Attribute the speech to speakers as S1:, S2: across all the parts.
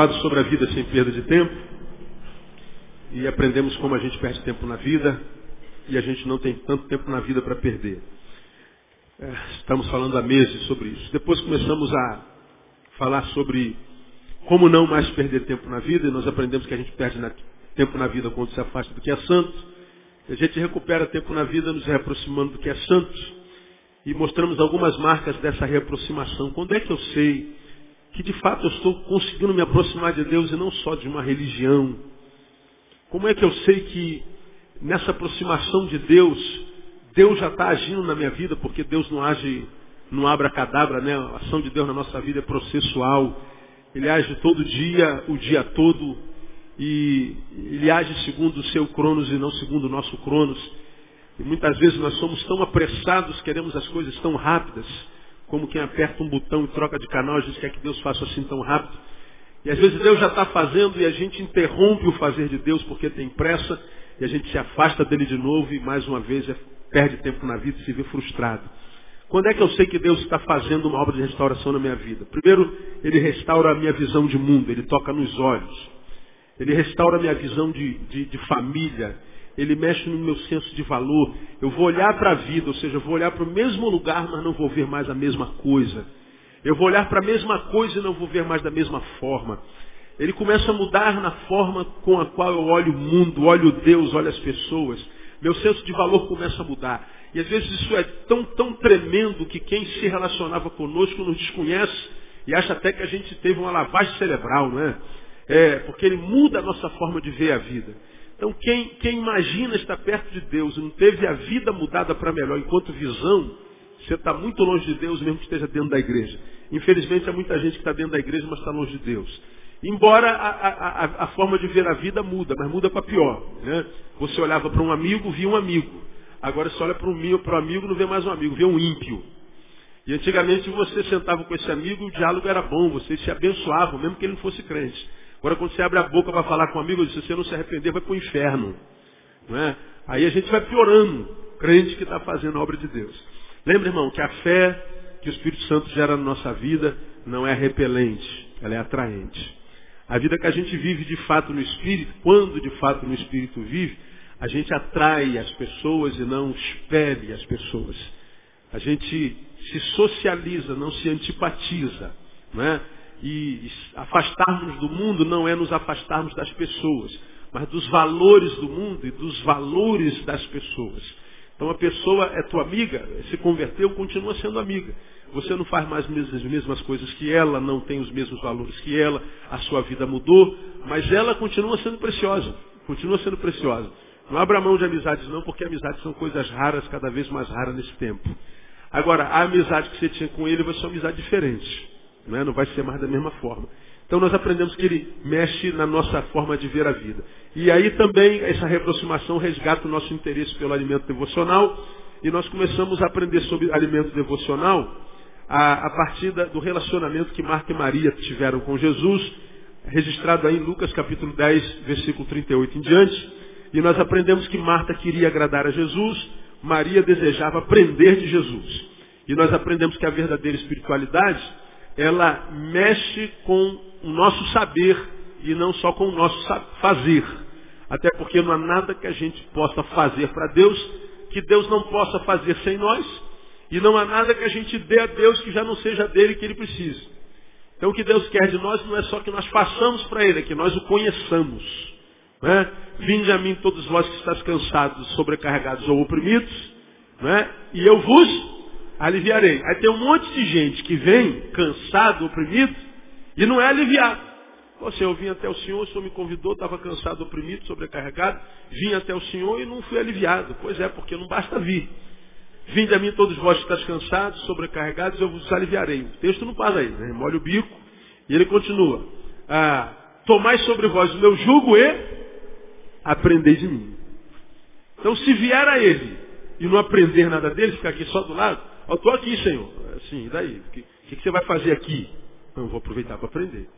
S1: falado sobre a vida sem perda de tempo e aprendemos como a gente perde tempo na vida e a gente não tem tanto tempo na vida para perder. É, estamos falando há meses sobre isso. Depois começamos a falar sobre como não mais perder tempo na vida e nós aprendemos que a gente perde tempo na vida quando se afasta do que é santo. A gente recupera tempo na vida nos reaproximando do que é santo e mostramos algumas marcas dessa reaproximação. Quando é que eu sei que de fato eu estou conseguindo me aproximar de Deus e não só de uma religião? Como é que eu sei que nessa aproximação de Deus, Deus já está agindo na minha vida, porque Deus não age no abra-cadabra, né? A ação de Deus na nossa vida é processual. Ele age todo dia, o dia todo, e ele age segundo o seu cronos e não segundo o nosso cronos. E muitas vezes nós somos tão apressados, queremos as coisas tão rápidas, como quem aperta um botão e troca de canal, a gente quer que Deus faça assim tão rápido. E às vezes Deus já está fazendo e a gente interrompe o fazer de Deus porque tem pressa e a gente se afasta dele de novo e mais uma vez é, perde tempo na vida e se vê frustrado. Quando é que eu sei que Deus está fazendo uma obra de restauração na minha vida? Primeiro, Ele restaura a minha visão de mundo, Ele toca nos olhos. Ele restaura a minha visão de, de, de família, ele mexe no meu senso de valor. Eu vou olhar para a vida, ou seja, eu vou olhar para o mesmo lugar, mas não vou ver mais a mesma coisa. Eu vou olhar para a mesma coisa e não vou ver mais da mesma forma. Ele começa a mudar na forma com a qual eu olho o mundo, olho Deus, olho as pessoas. Meu senso de valor começa a mudar. E às vezes isso é tão, tão tremendo que quem se relacionava conosco nos desconhece e acha até que a gente teve uma lavagem cerebral, não é? É, porque ele muda a nossa forma de ver a vida. Então, quem, quem imagina estar perto de Deus e não teve a vida mudada para melhor enquanto visão, você está muito longe de Deus, mesmo que esteja dentro da igreja. Infelizmente, há muita gente que está dentro da igreja, mas está longe de Deus. Embora a, a, a, forma de ver a vida muda, mas muda para pior. Né? Você olhava para um amigo, via um amigo. Agora você olha para um amigo, não vê mais um amigo, vê um ímpio. E antigamente você sentava com esse amigo, o diálogo era bom, vocês se abençoavam, mesmo que ele não fosse crente. Agora, quando você abre a boca para falar com um amigo, se você não se arrepender, vai para o inferno. Não é? Aí a gente vai piorando, crente que está fazendo a obra de Deus. Lembra, irmão, que a fé que o Espírito Santo gera na nossa vida não é repelente, ela é atraente. A vida que a gente vive de fato no Espírito, quando de fato no Espírito vive, a gente atrai as pessoas e não expele as pessoas. A gente se socializa, não se antipatiza. Não é? E afastarmos do mundo não é nos afastarmos das pessoas, mas dos valores do mundo e dos valores das pessoas. Então a pessoa é tua amiga, se converteu, continua sendo amiga. Você não faz mais as mesmas coisas que ela, não tem os mesmos valores que ela, a sua vida mudou, mas ela continua sendo preciosa. Continua sendo preciosa. Não abra mão de amizades não, porque amizades são coisas raras, cada vez mais raras nesse tempo. Agora, a amizade que você tinha com ele vai ser uma amizade diferente. Não, é? não vai ser mais da mesma forma. Então nós aprendemos que ele mexe na nossa forma de ver a vida. E aí também essa reaproximação resgata o nosso interesse pelo alimento devocional. E nós começamos a aprender sobre alimento devocional a, a partir da, do relacionamento que Marta e Maria tiveram com Jesus, registrado aí em Lucas capítulo 10, versículo 38 em diante. E nós aprendemos que Marta queria agradar a Jesus, Maria desejava aprender de Jesus. E nós aprendemos que a verdadeira espiritualidade ela mexe com o nosso saber e não só com o nosso fazer. Até porque não há nada que a gente possa fazer para Deus que Deus não possa fazer sem nós. E não há nada que a gente dê a Deus que já não seja dele que ele precise. Então o que Deus quer de nós não é só que nós façamos para Ele, é que nós o conheçamos. Né? Vinde a mim todos vós que estáis cansados, sobrecarregados ou oprimidos, né? e eu vos aliviarei. Aí tem um monte de gente que vem cansado, oprimido, e não é aliviado. Você, eu vim até o Senhor, o Senhor me convidou, estava cansado, oprimido, sobrecarregado, vim até o Senhor e não fui aliviado. Pois é, porque não basta vir. Vinde a mim todos vós que estáis cansados, sobrecarregados, eu vos aliviarei. O texto não para aí, né? Molha o bico. E ele continua. Ah, Tomai sobre vós o meu jugo e aprendei de mim. Então se vier a ele e não aprender nada dele, ficar aqui só do lado, eu estou aqui, Senhor. Assim, e daí? O que, que, que, você vai fazer aqui? Eu vou aproveitar para aprender.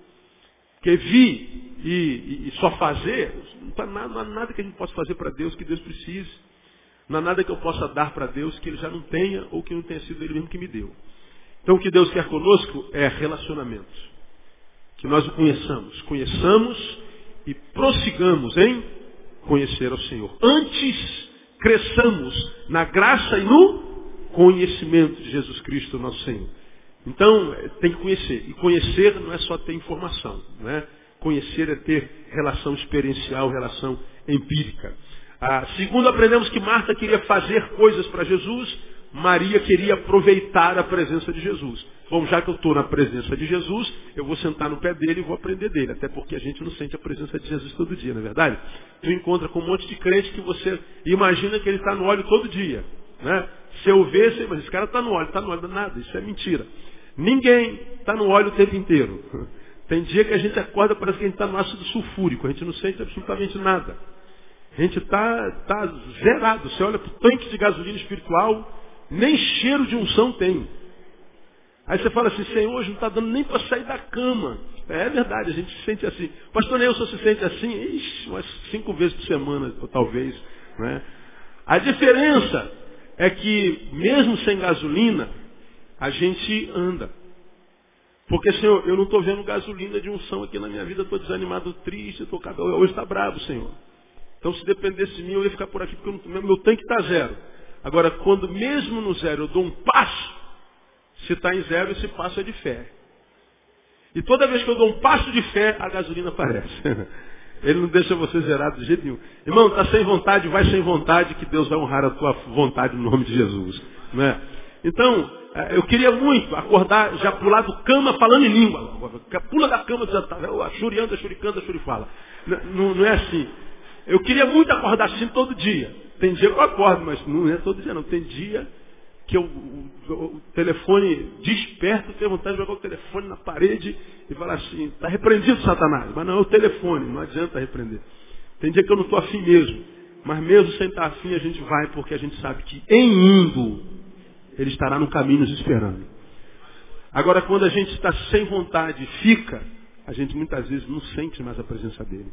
S1: Porque vir e, e, e só fazer, não, tá nada, não há nada que a gente possa fazer para Deus que Deus precise. Não há nada que eu possa dar para Deus que Ele já não tenha ou que não tenha sido Ele mesmo que me deu. Então o que Deus quer conosco é relacionamento. Que nós o conheçamos. Conheçamos e prossigamos em conhecer ao Senhor. Antes cresçamos na graça e no conhecimento de Jesus Cristo, nosso Senhor. Então, tem que conhecer. E conhecer não é só ter informação. Né? Conhecer é ter relação experiencial, relação empírica. Ah, segundo, aprendemos que Marta queria fazer coisas para Jesus, Maria queria aproveitar a presença de Jesus. Bom, já que eu estou na presença de Jesus, eu vou sentar no pé dele e vou aprender dele. Até porque a gente não sente a presença de Jesus todo dia, não é verdade? Tu encontra com um monte de crente que você imagina que ele está no óleo todo dia. Né? Se eu ver, você, mas esse cara está no óleo, está no óleo, nada, isso é mentira. Ninguém está no óleo o tempo inteiro. Tem dia que a gente acorda, parece que a gente está no ácido sulfúrico, a gente não sente absolutamente nada. A gente está tá zerado. Você olha para o tanque de gasolina espiritual, nem cheiro de unção tem. Aí você fala assim, Senhor, hoje não está dando nem para sair da cama. É verdade, a gente se sente assim. Pastor Nelson se sente assim, ixi, umas cinco vezes por semana, talvez. Né? A diferença é que, mesmo sem gasolina, a gente anda. Porque, Senhor, eu não estou vendo gasolina de unção aqui na minha vida, estou desanimado, triste, tô, hoje está bravo, Senhor. Então, se dependesse de mim, eu ia ficar por aqui, porque não, meu tanque está zero. Agora, quando mesmo no zero eu dou um passo, se está em zero, esse passo é de fé. E toda vez que eu dou um passo de fé, a gasolina aparece. Ele não deixa você zerado de jeito nenhum. Irmão, está sem vontade, vai sem vontade, que Deus vai honrar a tua vontade no nome de Jesus. Não é? Então, é, eu queria muito acordar, já pular do cama falando em língua. Pula da cama, já está, churianda, churicanda, churifala. Não, não é assim. Eu queria muito acordar assim todo dia. Tem dia que eu acordo, mas não é todo dia não. Tem dia que eu, o, telefone desperta, tenho vontade de jogar o telefone na parede e falar assim, está repreendido Satanás. Mas não é o telefone, não adianta repreender. Tem dia que eu não estou afim mesmo. Mas mesmo sem estar afim, a gente vai porque a gente sabe que em indo, ele estará no caminho nos esperando. Agora, quando a gente está sem vontade, fica, a gente muitas vezes não sente mais a presença dele.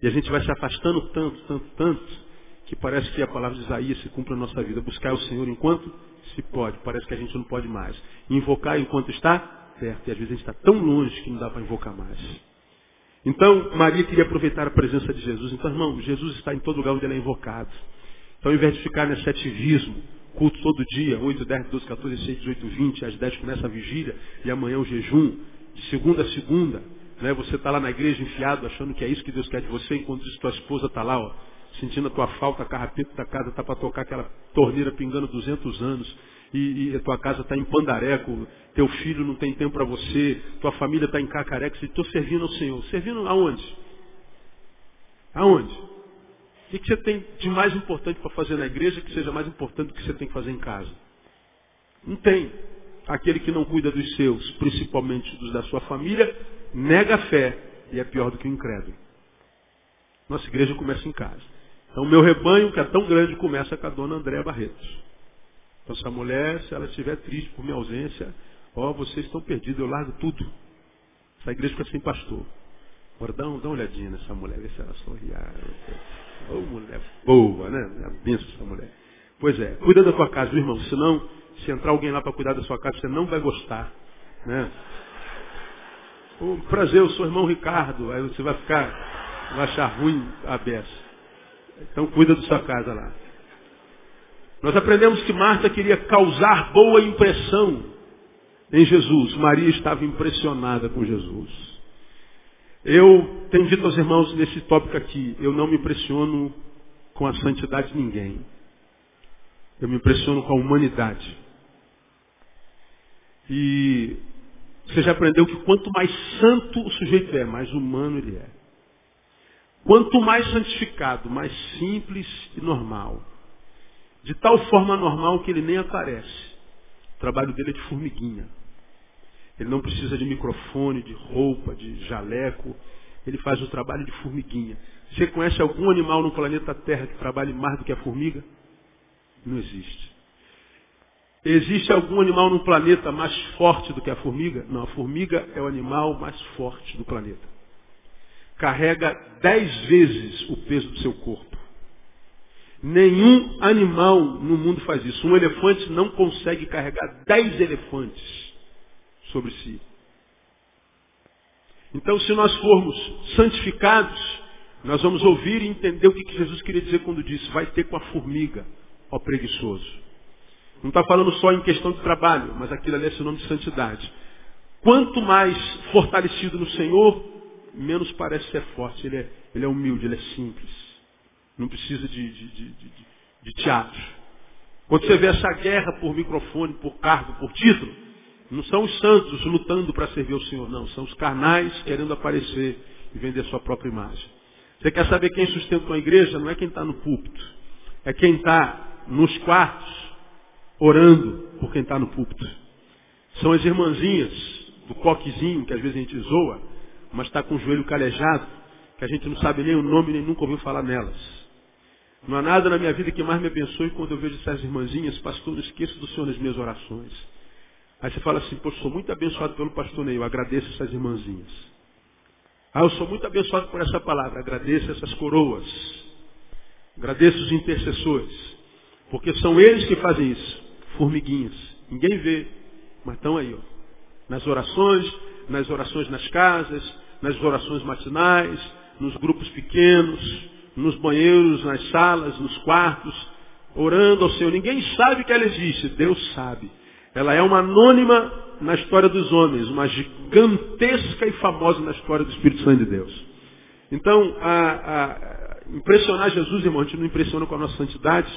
S1: E a gente vai se afastando tanto, tanto, tanto, que parece que a palavra de Isaías se cumpre na nossa vida. Buscar o Senhor enquanto se pode. Parece que a gente não pode mais. Invocar enquanto está perto. E às vezes a gente está tão longe que não dá para invocar mais. Então, Maria queria aproveitar a presença de Jesus. Então, irmão, Jesus está em todo lugar onde ele é invocado. Então, ao invés de ficar nesse ativismo, culto todo dia, 8, 10, 12, 14, 16, 18, 20, às 10 começa a vigília e amanhã o jejum, de segunda a segunda, né, você está lá na igreja enfiado, achando que é isso que Deus quer de você, enquanto tua esposa está lá, ó, sentindo a tua falta, a carrapeta da casa está para tocar aquela torneira pingando 200 anos, e, e a tua casa está em pandareco, teu filho não tem tempo para você, tua família está em cacareco, e estou servindo ao Senhor. Servindo aonde? Aonde? O que você tem de mais importante para fazer na igreja que seja mais importante do que você tem que fazer em casa? Não tem. Aquele que não cuida dos seus, principalmente dos da sua família, nega a fé e é pior do que o incrédulo. Nossa igreja começa em casa. Então, meu rebanho, que é tão grande, começa com a dona Andréa Barretos. Então, essa mulher, se ela estiver triste por minha ausência, ó, vocês estão perdidos, eu largo tudo. Essa igreja fica sem pastor. Agora, dá, dá uma olhadinha nessa mulher, vê se ela sorri. Ah, Ô, mulher boa, né? A benção essa mulher. Pois é, cuida da tua casa, meu irmão, senão, se entrar alguém lá para cuidar da sua casa, você não vai gostar. Né? Oh, prazer, eu sou o irmão Ricardo. Aí você vai ficar, vai achar ruim a beça. Então cuida da sua casa lá. Nós aprendemos que Marta queria causar boa impressão em Jesus. Maria estava impressionada com Jesus. Eu tenho dito aos irmãos nesse tópico aqui, eu não me impressiono com a santidade de ninguém. Eu me impressiono com a humanidade. E você já aprendeu que quanto mais santo o sujeito é, mais humano ele é. Quanto mais santificado, mais simples e normal. De tal forma normal que ele nem aparece. O trabalho dele é de formiguinha. Ele não precisa de microfone, de roupa, de jaleco. Ele faz o trabalho de formiguinha. Você conhece algum animal no planeta Terra que trabalhe mais do que a formiga? Não existe. Existe algum animal no planeta mais forte do que a formiga? Não, a formiga é o animal mais forte do planeta carrega dez vezes o peso do seu corpo. Nenhum animal no mundo faz isso. Um elefante não consegue carregar dez elefantes. sobre si. Então, se nós formos santificados, nós vamos ouvir e entender o que Jesus queria dizer quando disse, vai ter com a formiga, ó preguiçoso. Não está falando só em questão de trabalho, mas aquilo ali é sinônimo de santidade. Quanto mais fortalecido no Senhor, menos parece ser forte. Ele é, ele é humilde, ele é simples. Não precisa de, de, de, de teatro. Quando você vê essa guerra por microfone, por cargo, por título, não são os santos lutando para servir o Senhor, não. São os carnais querendo aparecer e vender sua própria imagem. Você quer saber quem sustenta uma igreja? Não é quem está no púlpito. É quem está nos quartos orando por quem está no púlpito. São as irmãzinhas do coquezinho, que às vezes a gente zoa, mas está com o joelho calejado, que a gente não sabe nem o nome, nem nunca ouviu falar nelas. Não há nada na minha vida que mais me abençoe quando eu vejo essas irmãzinhas, pastor, não esqueça do Senhor nas minhas orações. Aí você fala assim, pô, sou muito abençoado pelo pastor eu agradeço essas irmãzinhas. Ah, eu sou muito abençoado por essa palavra, agradeço essas coroas. Agradeço os intercessores. Porque são eles que fazem isso. Formiguinhas. Ninguém vê, mas estão aí, ó. Nas orações, nas orações nas casas, nas orações matinais, nos grupos pequenos, nos banheiros, nas salas, nos quartos, orando ao Senhor. Ninguém sabe que ela existe, Deus sabe. Ela é uma anônima na história dos homens, uma gigantesca e famosa na história do Espírito Santo de Deus. Então, a, a, impressionar Jesus, irmão, a gente não impressiona com a nossa santidade,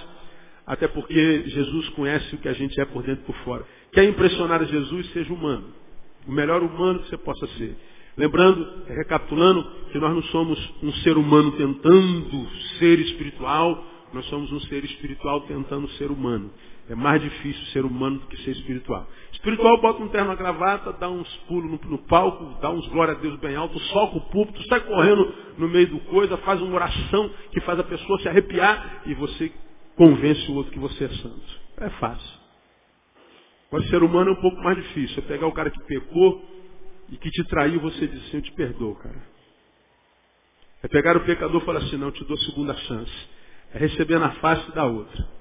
S1: até porque Jesus conhece o que a gente é por dentro e por fora. Quer impressionar Jesus, seja humano. O melhor humano que você possa ser. Lembrando, recapitulando, que nós não somos um ser humano tentando ser espiritual, nós somos um ser espiritual tentando ser humano. É mais difícil ser humano do que ser espiritual. Espiritual bota um terno na gravata, dá uns pulos no, no, palco, dá uns glória a Deus bem alto, soca o púlpito, sai correndo no meio do coisa, faz uma oração que faz a pessoa se arrepiar e você convence o outro que você é santo. É fácil. Agora, ser humano é um pouco mais difícil. É pegar o cara que pecou e que te traiu, você diz assim, eu te perdoo, cara. É pegar o pecador e falar assim, não, te dou segunda chance. É receber na face da outra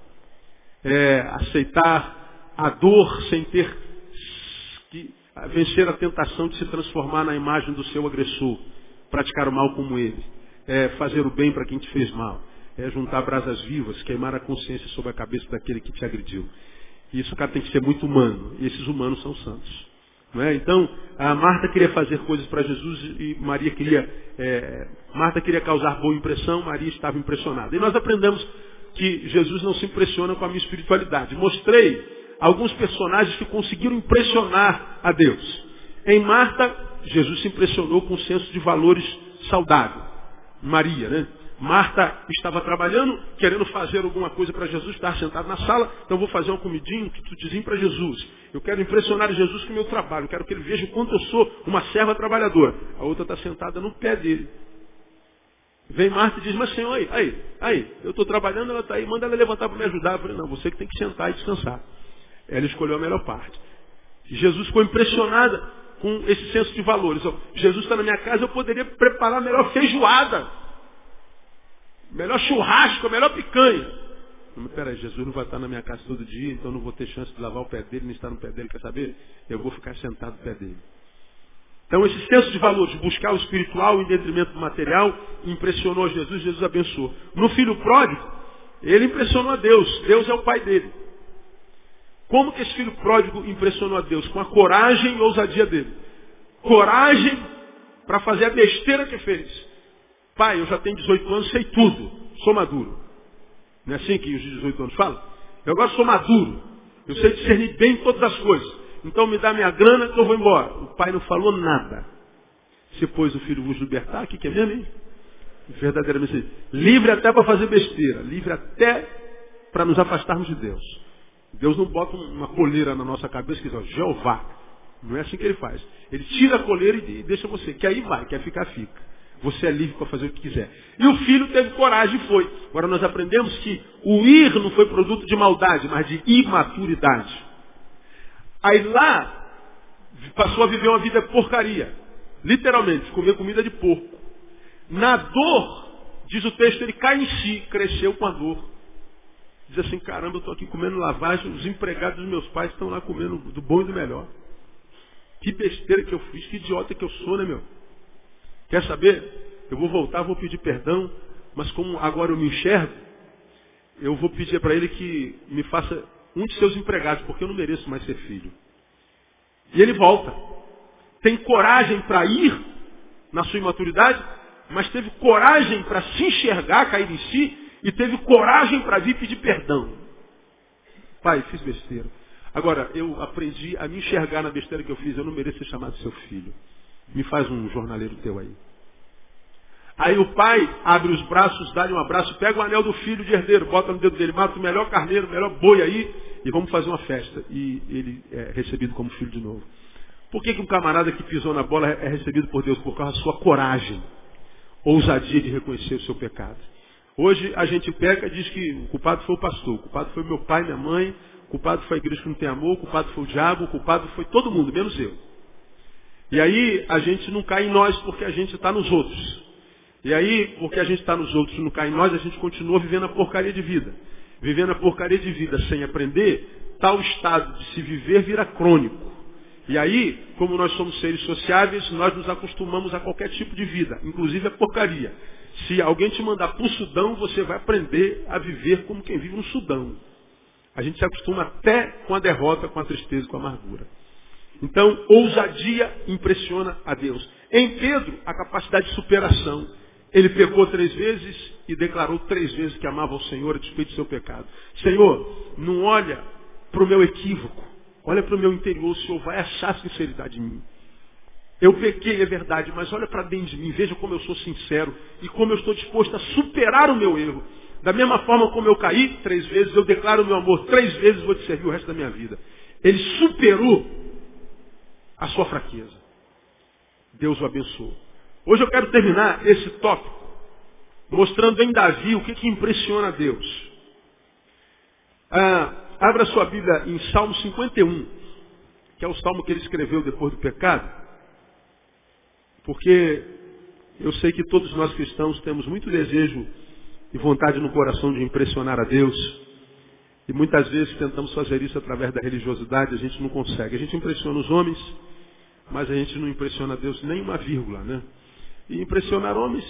S1: é, aceitar a dor sem ter que vencer a tentação de se transformar na imagem do seu agressor, praticar o mal como ele, é fazer o bem para quem te fez mal, é juntar brasas vivas, queimar a consciência sobre a cabeça daquele que te agrediu. Isso, cara, tem que ser muito humano. E esses humanos são santos. É? Então, a Marta queria fazer coisas para Jesus e Maria queria. É, Marta queria causar boa impressão, Maria estava impressionada. E nós aprendemos que Jesus não se impressiona com a minha espiritualidade. Mostrei alguns personagens que conseguiram impressionar a Deus. Em Marta, Jesus se impressionou com o senso de valores saudável. Maria, né? Marta estava trabalhando, querendo fazer alguma coisa para Jesus, estava sentado na sala, então vou fazer um comidinho, um tutuzinho para Jesus. Eu quero impressionar Jesus com o meu trabalho, quero que ele veja o quanto eu sou uma serva trabalhadora. A outra está sentada no pé dele. Vem Marta e diz, mas Senhor, aí, aí, aí, eu estou trabalhando, ela está aí, manda ela levantar para me ajudar. Eu falei, não, você que tem que sentar e descansar. Ela escolheu a melhor parte. Jesus ficou impressionada com esse senso de valores. Jesus está na minha casa, eu poderia preparar a melhor feijoada, melhor churrasco, melhor picanha. Mas peraí, Jesus não vai estar na minha casa todo dia, então não vou ter chance de lavar o pé dele, nem estar no pé dele, quer saber? Eu vou ficar sentado no pé dele. Então esse senso de valor, de buscar o espiritual em detrimento do material, impressionou Jesus, Jesus abençoou. No filho pródigo, ele impressionou a Deus, Deus é o pai dele. Como que esse filho pródigo impressionou a Deus? Com a coragem e ousadia dele. Coragem para fazer a besteira que fez. Pai, eu já tenho 18 anos, sei tudo, sou maduro. Não é assim que os 18 anos falam? Eu agora sou maduro. Eu sei discernir bem todas as coisas. Então me dá minha grana que eu vou embora. O pai não falou nada. Se pôs o filho vos libertar, o que, que é mesmo, hein? Verdadeiramente. Livre até para fazer besteira. Livre até para nos afastarmos de Deus. Deus não bota uma coleira na nossa cabeça que diz, ó, Jeová. Não é assim que ele faz. Ele tira a coleira e deixa você. Quer ir, vai. Quer ficar, fica. Você é livre para fazer o que quiser. E o filho teve coragem e foi. Agora nós aprendemos que o ir não foi produto de maldade, mas de imaturidade. Aí lá, passou a viver uma vida porcaria. Literalmente, comer comida de porco. Na dor, diz o texto, ele cai em si, cresceu com a dor. Diz assim, caramba, eu estou aqui comendo lavagem, os empregados dos meus pais estão lá comendo do bom e do melhor. Que besteira que eu fiz, que idiota que eu sou, né, meu? Quer saber? Eu vou voltar, vou pedir perdão, mas como agora eu me enxergo, eu vou pedir para ele que me faça um de seus empregados, porque eu não mereço mais ser filho. E ele volta. Tem coragem para ir na sua imaturidade, mas teve coragem para se enxergar, cair em si, e teve coragem para vir pedir perdão. Pai, fiz besteira. Agora, eu aprendi a me enxergar na besteira que eu fiz, eu não mereço ser chamado seu filho. Me faz um jornaleiro teu aí. Aí o pai abre os braços, dá-lhe um abraço, pega o anel do filho de herdeiro, bota no dedo dele, mata o melhor carneiro, o melhor boi aí, e vamos fazer uma festa. E ele é recebido como filho de novo. Por que, que um camarada que pisou na bola é recebido por Deus? Por causa da sua coragem, ousadia de reconhecer o seu pecado. Hoje a gente peca e diz que o culpado foi o pastor, o culpado foi meu pai, minha mãe, o culpado foi a igreja que não tem amor, o culpado foi o diabo, o culpado foi todo mundo, menos eu. E aí a gente não cai em nós porque a gente está nos outros. E aí, porque a gente está nos outros e não cai em nós, a gente continua vivendo a porcaria de vida. Vivendo a porcaria de vida sem aprender, tal estado de se viver vira crônico. E aí, como nós somos seres sociáveis, nós nos acostumamos a qualquer tipo de vida, inclusive a porcaria. Se alguém te mandar para o Sudão, você vai aprender a viver como quem vive no Sudão. A gente se acostuma até com a derrota, com a tristeza, com a amargura. Então, ousadia impressiona a Deus. Em Pedro, a capacidade de superação. Ele pecou três vezes e declarou três vezes que amava o Senhor a despeito do seu pecado. Senhor, não olha para o meu equívoco. Olha para o meu interior, o Senhor vai achar sinceridade em mim. Eu pequei, é verdade, mas olha para dentro de mim, veja como eu sou sincero e como eu estou disposto a superar o meu erro. Da mesma forma como eu caí três vezes, eu declaro o meu amor três vezes, vou te servir o resto da minha vida. Ele superou a sua fraqueza. Deus o abençoou. Hoje eu quero terminar esse tópico mostrando em Davi o que, que impressiona Deus. Ah, abra sua Bíblia em Salmo 51, que é o salmo que ele escreveu depois do pecado, porque eu sei que todos nós cristãos temos muito desejo e vontade no coração de impressionar a Deus. E muitas vezes tentamos fazer isso através da religiosidade, a gente não consegue. A gente impressiona os homens, mas a gente não impressiona Deus nem uma vírgula, né? E impressionar homens,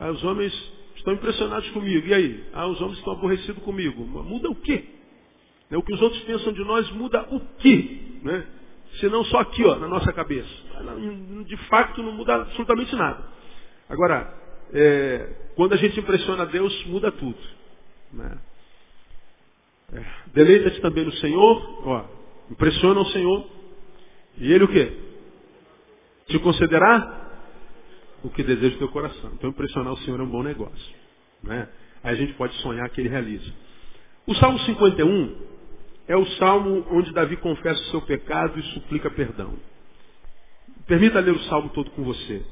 S1: ah, os homens estão impressionados comigo. E aí? Ah, os homens estão aborrecidos comigo. Muda o quê? O que os outros pensam de nós muda o quê? Né? Se não só aqui, ó, na nossa cabeça. De fato, não muda absolutamente nada. Agora, é, quando a gente impressiona Deus, muda tudo. Né? Deleita-te também no Senhor, ó, impressiona o Senhor, e Ele o quê? Te concederá o que deseja o teu coração. Então impressionar o Senhor é um bom negócio. Né? Aí a gente pode sonhar que ele realiza. O Salmo 51 é o salmo onde Davi confessa o seu pecado e suplica perdão. Permita ler o salmo todo com você.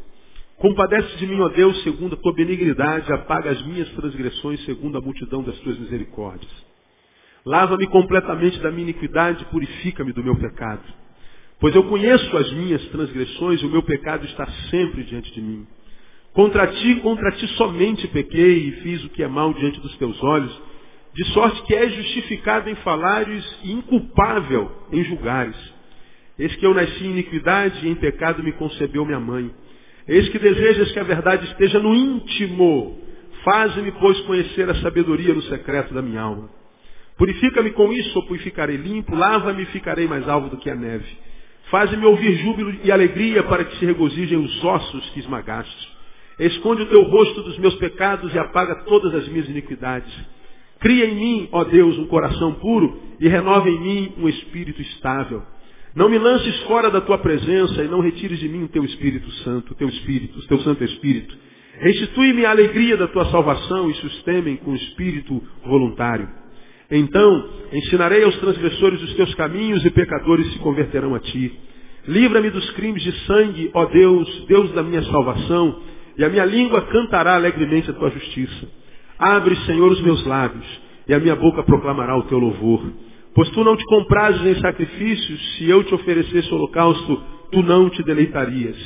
S1: Compadece de mim, ó Deus, segundo a tua benignidade, apaga as minhas transgressões segundo a multidão das tuas misericórdias. Lava-me completamente da minha iniquidade, purifica-me do meu pecado. Pois eu conheço as minhas transgressões e o meu pecado está sempre diante de mim. Contra ti, contra ti somente pequei e fiz o que é mal diante dos teus olhos, de sorte que és justificado em falares e inculpável em julgares. Eis que eu nasci em iniquidade e em pecado me concebeu minha mãe. Eis que desejas que a verdade esteja no íntimo. Faze-me, pois, conhecer a sabedoria no secreto da minha alma. Purifica-me com isso, ou purificarei limpo, lava-me e ficarei mais alvo do que a neve. Faze-me ouvir júbilo e alegria para que se regozijem os ossos que esmagaste. Esconde o teu rosto dos meus pecados e apaga todas as minhas iniquidades. Cria em mim, ó Deus, um coração puro e renova em mim um espírito estável. Não me lances fora da tua presença e não retires de mim o teu Espírito Santo, o teu Espírito, o teu Santo Espírito. Restitui-me a alegria da tua salvação e susteme com espírito voluntário. Então ensinarei aos transgressores os teus caminhos e pecadores se converterão a ti. Livra-me dos crimes de sangue, ó Deus, Deus da minha salvação, e a minha língua cantará alegremente a tua justiça. Abre, Senhor, os meus lábios, e a minha boca proclamará o teu louvor. Pois tu não te comprases em sacrifícios, se eu te oferecesse holocausto, tu não te deleitarias.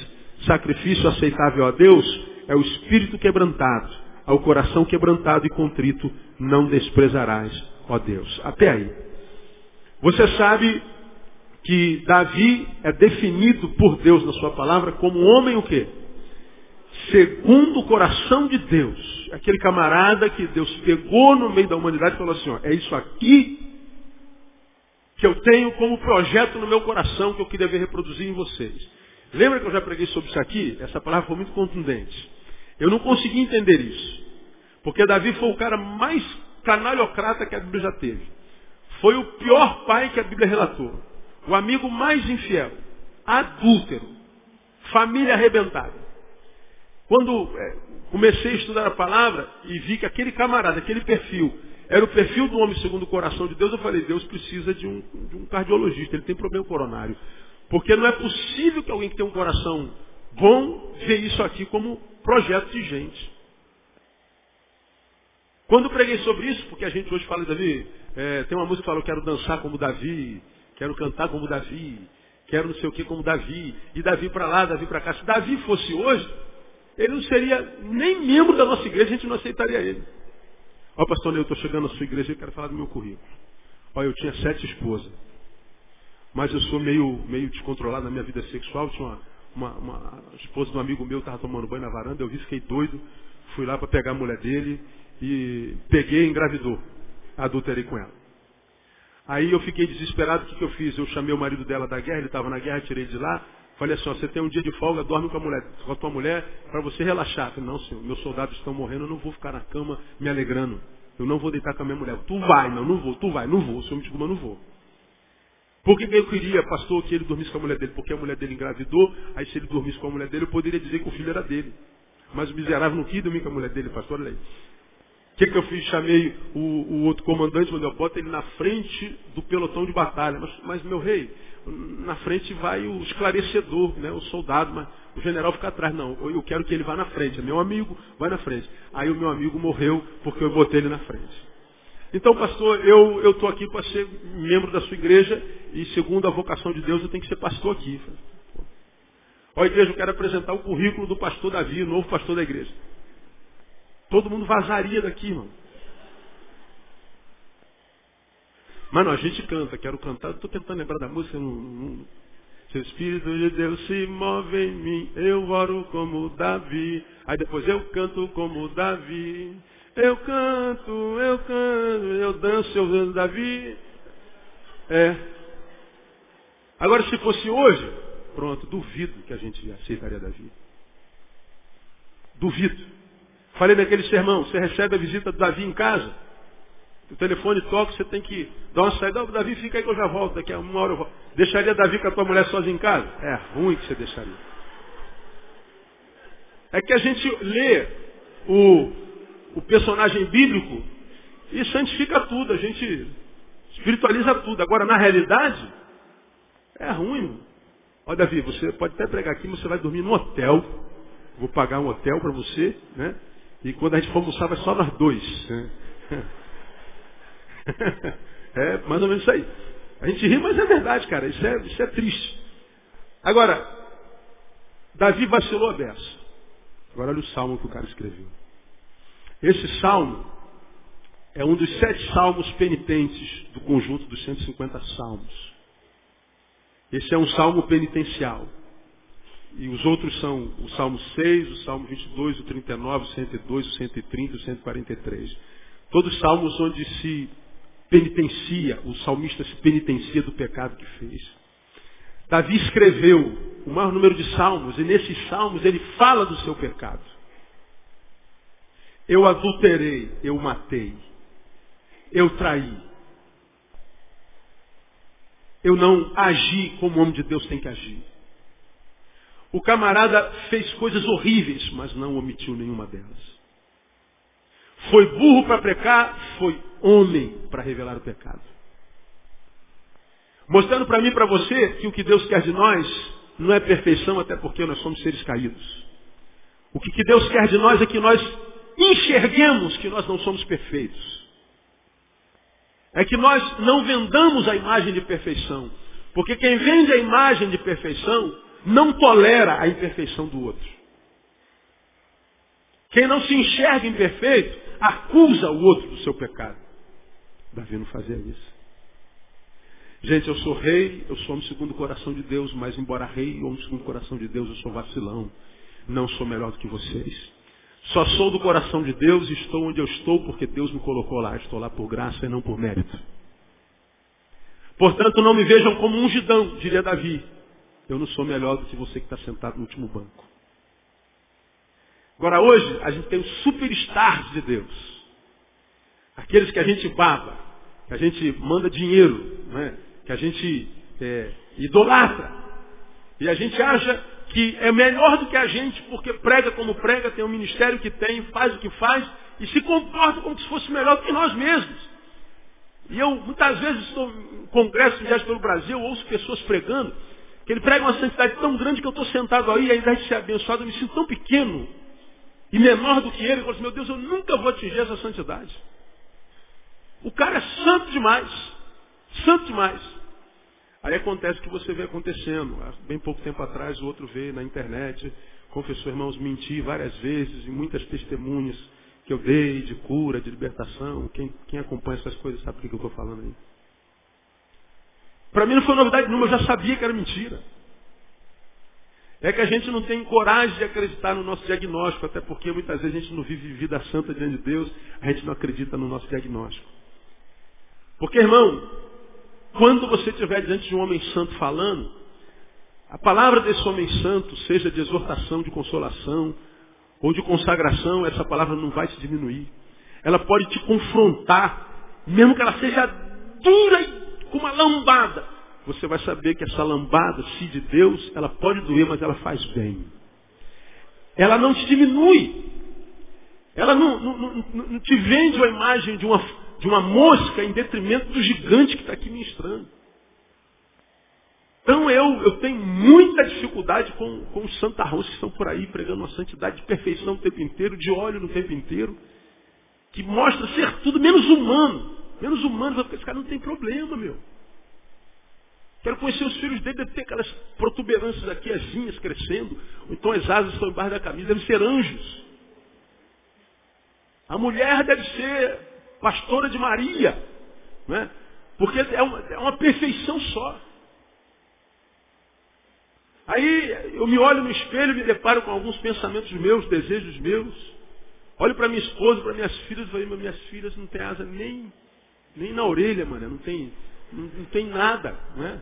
S1: Sacrifício aceitável a Deus é o espírito quebrantado, ao coração quebrantado e contrito não desprezarás ó Deus. Até aí. Você sabe que Davi é definido por Deus na sua palavra como um homem o quê? Segundo o coração de Deus. Aquele camarada que Deus pegou no meio da humanidade e falou assim, ó, é isso aqui que eu tenho como projeto no meu coração que eu queria ver reproduzir em vocês. Lembra que eu já preguei sobre isso aqui? Essa palavra foi muito contundente. Eu não consegui entender isso. Porque Davi foi o cara mais canalhocrata que a Bíblia já teve. Foi o pior pai que a Bíblia relatou. O amigo mais infiel. Adúltero. Família arrebentada. Quando é, comecei a estudar a palavra e vi que aquele camarada, aquele perfil, era o perfil do homem segundo o coração de Deus, eu falei, Deus precisa de um, de um cardiologista, ele tem problema coronário. Porque não é possível que alguém que tem um coração bom veja isso aqui como projeto de gente. Quando preguei sobre isso, porque a gente hoje fala, Davi, é, tem uma música que fala, eu quero dançar como Davi, quero cantar como Davi, quero não sei o que como Davi, e Davi para lá, Davi para cá. Se Davi fosse hoje, ele não seria nem membro da nossa igreja, a gente não aceitaria ele. Ó, pastor eu estou chegando na sua igreja e quero falar do meu currículo. Ó, eu tinha sete esposas. Mas eu sou meio, meio descontrolado na minha vida sexual. Tinha uma, uma, uma esposa de um amigo meu, estava tomando banho na varanda, eu vi, fiquei doido. Fui lá para pegar a mulher dele e peguei e engravidou. Adulterei com ela. Aí eu fiquei desesperado, o que, que eu fiz? Eu chamei o marido dela da guerra, ele estava na guerra, tirei de lá. Falei assim, ó, você tem um dia de folga, dorme com a mulher, com a tua mulher, para você relaxar. falei, não, senhor, meus soldados estão morrendo, eu não vou ficar na cama me alegrando. Eu não vou deitar com a minha mulher. Tu vai, não, não vou, tu vai, não vou. O senhor me desculpa, não vou. Por que eu queria, pastor, que ele dormisse com a mulher dele? Porque a mulher dele engravidou, aí se ele dormisse com a mulher dele, eu poderia dizer que o filho era dele. Mas o miserável não quis dormir com a mulher dele, pastor, olha aí que, que eu fiz? Chamei o, o outro comandante, mandei, bota ele na frente do pelotão de batalha. Mas, mas, meu rei, na frente vai o esclarecedor, né, o soldado, mas o general fica atrás. Não, eu quero que ele vá na frente. É meu amigo, vai na frente. Aí o meu amigo morreu porque eu botei ele na frente. Então, pastor, eu estou aqui para ser membro da sua igreja e segundo a vocação de Deus eu tenho que ser pastor aqui. Ó igreja, eu quero apresentar o currículo do pastor Davi, o novo pastor da igreja. Todo mundo vazaria daqui, irmão. Mano, a gente canta, quero cantar, estou tentando lembrar da música. Não, não, se o Espírito de Deus se move em mim, eu oro como Davi. Aí depois eu canto como Davi. Eu canto, eu canto, eu danço, eu danço Davi. É. Agora se fosse hoje, pronto, duvido que a gente aceitaria Davi. Duvido. Falei naquele sermão, você recebe a visita do Davi em casa, o telefone toca, você tem que dar uma saída. Davi, fica aí que eu já volto, daqui a uma hora eu volto. Deixaria Davi com a tua mulher sozinha em casa? É ruim que você deixaria. É que a gente lê o, o personagem bíblico e santifica tudo, a gente espiritualiza tudo. Agora, na realidade, é ruim. Olha, Davi, você pode até pregar aqui, mas você vai dormir no hotel. Vou pagar um hotel para você, né? E quando a gente for almoçar, vai só nós dois. Né? É mais ou menos isso aí. A gente ri, mas é verdade, cara. Isso é, isso é triste. Agora, Davi vacilou a beça. Agora olha o salmo que o cara escreveu. Esse salmo é um dos sete salmos penitentes do conjunto dos 150 salmos. Esse é um salmo penitencial. E os outros são o Salmo 6, o Salmo 22, o 39, o 102, o 130, o 143. Todos salmos onde se penitencia, o salmista se penitencia do pecado que fez. Davi escreveu o maior número de salmos, e nesses salmos ele fala do seu pecado. Eu adulterei, eu matei, eu traí. Eu não agi como o homem de Deus tem que agir. O camarada fez coisas horríveis, mas não omitiu nenhuma delas. Foi burro para pecar, foi homem para revelar o pecado. Mostrando para mim e para você que o que Deus quer de nós não é perfeição, até porque nós somos seres caídos. O que Deus quer de nós é que nós enxerguemos que nós não somos perfeitos. É que nós não vendamos a imagem de perfeição. Porque quem vende a imagem de perfeição não tolera a imperfeição do outro. Quem não se enxerga imperfeito, acusa o outro do seu pecado. Davi não fazia isso. Gente, eu sou rei, eu sou homem segundo o coração de Deus, mas embora rei e homem segundo o coração de Deus, eu sou vacilão. Não sou melhor do que vocês. Só sou do coração de Deus e estou onde eu estou porque Deus me colocou lá. Estou lá por graça e não por mérito. Portanto, não me vejam como um ungidão, diria Davi. Eu não sou melhor do que você que está sentado no último banco. Agora hoje, a gente tem os superstars de Deus. Aqueles que a gente baba, que a gente manda dinheiro, né? que a gente é, idolatra. E a gente acha que é melhor do que a gente porque prega como prega, tem o um ministério que tem, faz o que faz e se comporta como se fosse melhor do que nós mesmos. E eu muitas vezes estou em congressos viagens pelo Brasil, ouço pessoas pregando, que ele prega uma santidade tão grande que eu estou sentado aí, invés de ser abençoado, eu me sinto tão pequeno e menor do que ele. Eu falo assim, meu Deus, eu nunca vou atingir essa santidade. O cara é santo demais. Santo demais. Aí acontece o que você vê acontecendo. Há bem pouco tempo atrás, o outro veio na internet, confessou, irmãos, menti várias vezes, e muitas testemunhas que eu dei de cura, de libertação. Quem, quem acompanha essas coisas sabe o que eu estou falando aí. Para mim não foi novidade nenhuma, eu já sabia que era mentira. É que a gente não tem coragem de acreditar no nosso diagnóstico, até porque muitas vezes a gente não vive vida santa diante de Deus, a gente não acredita no nosso diagnóstico. Porque, irmão, quando você estiver diante de um homem santo falando, a palavra desse homem santo, seja de exortação, de consolação ou de consagração, essa palavra não vai te diminuir. Ela pode te confrontar, mesmo que ela seja dura e com uma lambada. Você vai saber que essa lambada, se de Deus, ela pode doer, mas ela faz bem. Ela não te diminui. Ela não, não, não, não te vende uma imagem de uma de uma mosca em detrimento do gigante que está aqui ministrando. Então eu, eu tenho muita dificuldade com, com os santarrões que estão por aí pregando uma santidade de perfeição o tempo inteiro, de óleo no tempo inteiro, que mostra ser tudo menos humano. Menos humano, porque esse cara não tem problema, meu. Quero conhecer os filhos dele, deve ter aquelas protuberâncias aqui, as vinhas crescendo, ou então as asas estão embaixo da camisa, devem ser anjos. A mulher deve ser pastora de Maria. Né? Porque é uma, é uma perfeição só. Aí eu me olho no espelho me deparo com alguns pensamentos meus, desejos meus. Olho para minha esposa, para minhas filhas e falo, minhas filhas não têm asa nem, nem na orelha, mano. Não tem, não, não tem nada. Né?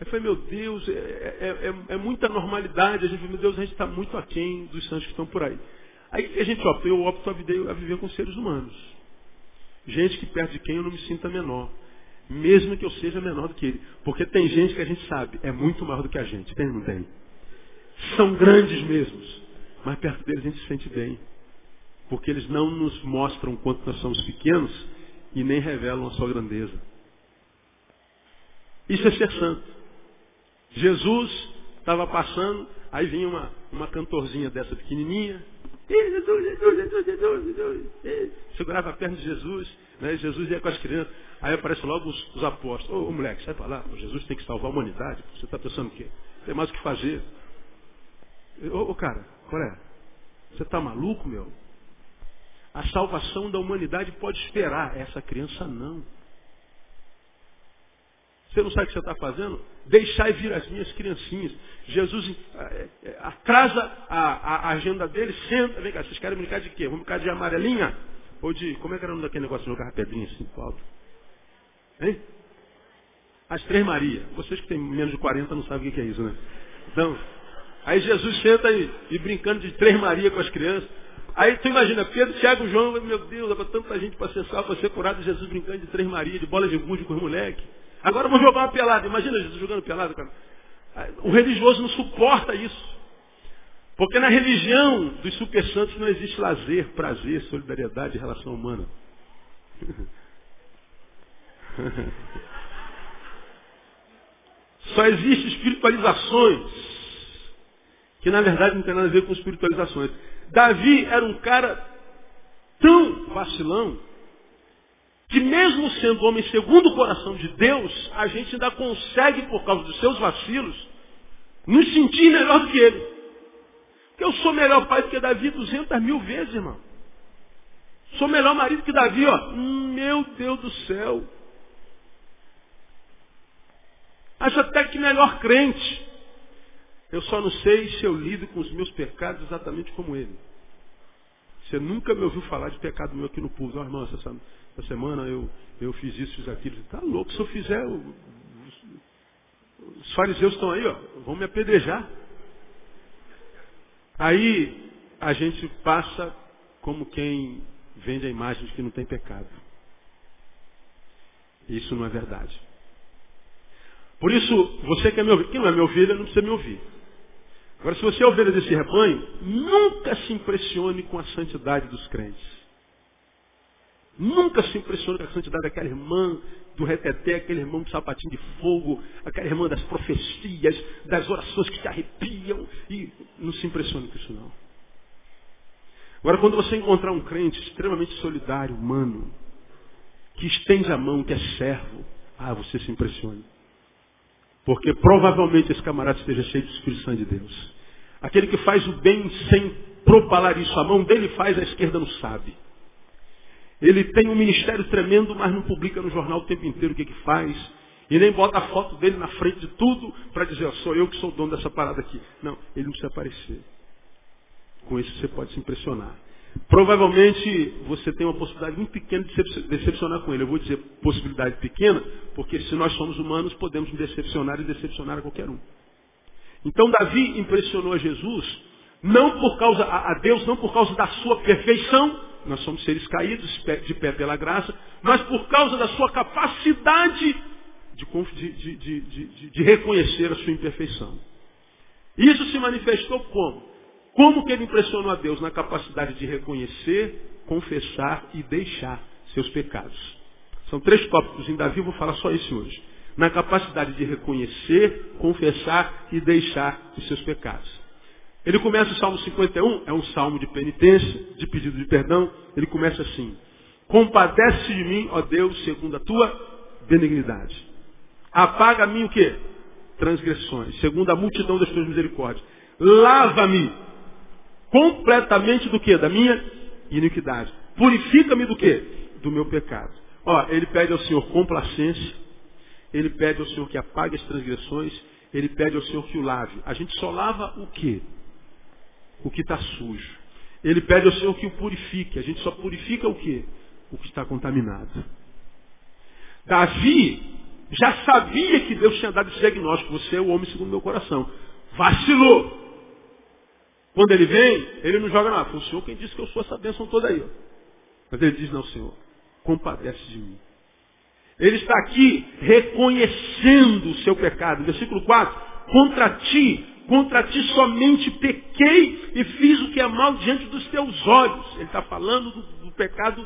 S1: Aí eu falei, meu Deus, é, é, é, é muita normalidade. A gente meu Deus, a gente está muito aquém dos santos que estão por aí. Aí a gente opta, eu opto a viver, a viver com seres humanos. Gente que perto de quem eu não me sinta menor. Mesmo que eu seja menor do que ele. Porque tem gente que a gente sabe, é muito maior do que a gente. Tem ou não tem? São grandes mesmos. Mas perto deles a gente se sente bem. Porque eles não nos mostram quanto nós somos pequenos e nem revelam a sua grandeza. Isso é ser santo. Jesus estava passando, aí vinha uma, uma cantorzinha dessa pequenininha, Jesus, Jesus, Jesus, Jesus, Jesus. Segurava a perna de Jesus, né? Jesus ia com as crianças. Aí aparece logo os, os apóstolos. Ô, moleque, sai pra lá. Jesus tem que salvar a humanidade. Você está pensando o quê? Tem mais o que fazer. Ô cara, qual é? Você está maluco, meu? A salvação da humanidade pode esperar. Essa criança não. Você não sabe o que você está fazendo? Deixai vir as minhas criancinhas. Jesus é, é, atrasa a, a, agenda dele, senta. Vem cá, vocês querem brincar de quê? Vamos brincar de amarelinha? Ou de. Como é que era o nome daquele negócio jogar pedrinha assim alto? Hein? As Três Maria. Vocês que têm menos de 40 não sabem o que é isso, né? Então, aí Jesus senta aí, e brincando de Três Maria com as crianças. Aí tu imagina, Pedro, Tiago, João, meu Deus, dá para tanta gente para ser salvo, para ser curado, Jesus brincando de Três Maria, de bola de gude com os moleques. Agora vamos jogar uma pelada. Imagina Jesus jogando pelada, cara. O religioso não suporta isso. Porque na religião dos super santos não existe lazer, prazer, solidariedade relação humana. Só existem espiritualizações que na verdade não tem nada a ver com espiritualizações. Davi era um cara tão vacilão que mesmo sendo homem segundo o coração de Deus, a gente ainda consegue, por causa dos seus vacilos, nos sentir melhor do que ele. Porque eu sou melhor pai do que Davi 200 mil vezes, irmão. Sou melhor marido que Davi, ó. Meu Deus do céu. Acho até que melhor crente. Eu só não sei se eu lido com os meus pecados exatamente como ele. Você nunca me ouviu falar de pecado meu aqui no pulso. Oh, irmão, essa, essa, semana eu, eu fiz isso, fiz aquilo. Tá louco, se eu fizer, eu, os fariseus estão aí, ó, vão me apedrejar. Aí a gente passa como quem vende a imagem de que não tem pecado. Isso não é verdade. Por isso, você quer me ouvir. Quem não é minha ovelha não precisa me ouvir. Agora, se você é ovelha desse rebanho, nunca se impressione com a santidade dos crentes. Nunca se impressione com a santidade daquela irmã do reteté, aquele irmão do sapatinho de fogo, aquela irmã das profecias, das orações que te arrepiam. E não se impressione com isso não. Agora, quando você encontrar um crente extremamente solidário, humano, que estende a mão, que é servo, ah, você se impressione. Porque provavelmente esse camarada esteja cheio do Espírito Santo de Deus. Aquele que faz o bem sem propalar isso, a mão dele faz, a esquerda não sabe. Ele tem um ministério tremendo, mas não publica no jornal o tempo inteiro o que, que faz. E nem bota a foto dele na frente de tudo para dizer, sou eu que sou o dono dessa parada aqui. Não, ele não precisa aparecer. Com isso você pode se impressionar. Provavelmente você tem uma possibilidade muito pequena de decepcionar com ele. Eu vou dizer possibilidade pequena, porque se nós somos humanos, podemos decepcionar e decepcionar a qualquer um. Então Davi impressionou a Jesus, não por causa, a Deus, não por causa da sua perfeição, nós somos seres caídos de pé pela graça, mas por causa da sua capacidade de, de, de, de reconhecer a sua imperfeição. Isso se manifestou como? Como que ele impressionou a Deus? Na capacidade de reconhecer, confessar e deixar seus pecados. São três tópicos em Davi, vou falar só esse hoje. Na capacidade de reconhecer, confessar e deixar os seus pecados. Ele começa o Salmo 51, é um salmo de penitência, de pedido de perdão. Ele começa assim: Compadece de mim, ó Deus, segundo a tua benignidade. Apaga a mim o quê? Transgressões, segundo a multidão das tuas misericórdias. Lava-me completamente do quê? Da minha iniquidade. Purifica-me do quê? Do meu pecado. Ó, ele pede ao Senhor complacência, ele pede ao Senhor que apague as transgressões, ele pede ao Senhor que o lave. A gente só lava o quê? o que está sujo. Ele pede ao Senhor que o purifique. A gente só purifica o quê? O que está contaminado. Davi já sabia que Deus tinha dado esse diagnóstico. Você é o homem segundo meu coração. Vacilou. Quando ele vem, ele não joga nada. Foi o Senhor quem disse que eu sou essa bênção toda aí. Mas ele diz, não, Senhor, compadece de mim. Ele está aqui reconhecendo o seu pecado. Versículo 4. Contra ti Contra ti somente pequei e fiz o que é mal diante dos teus olhos. Ele está falando do, do, pecado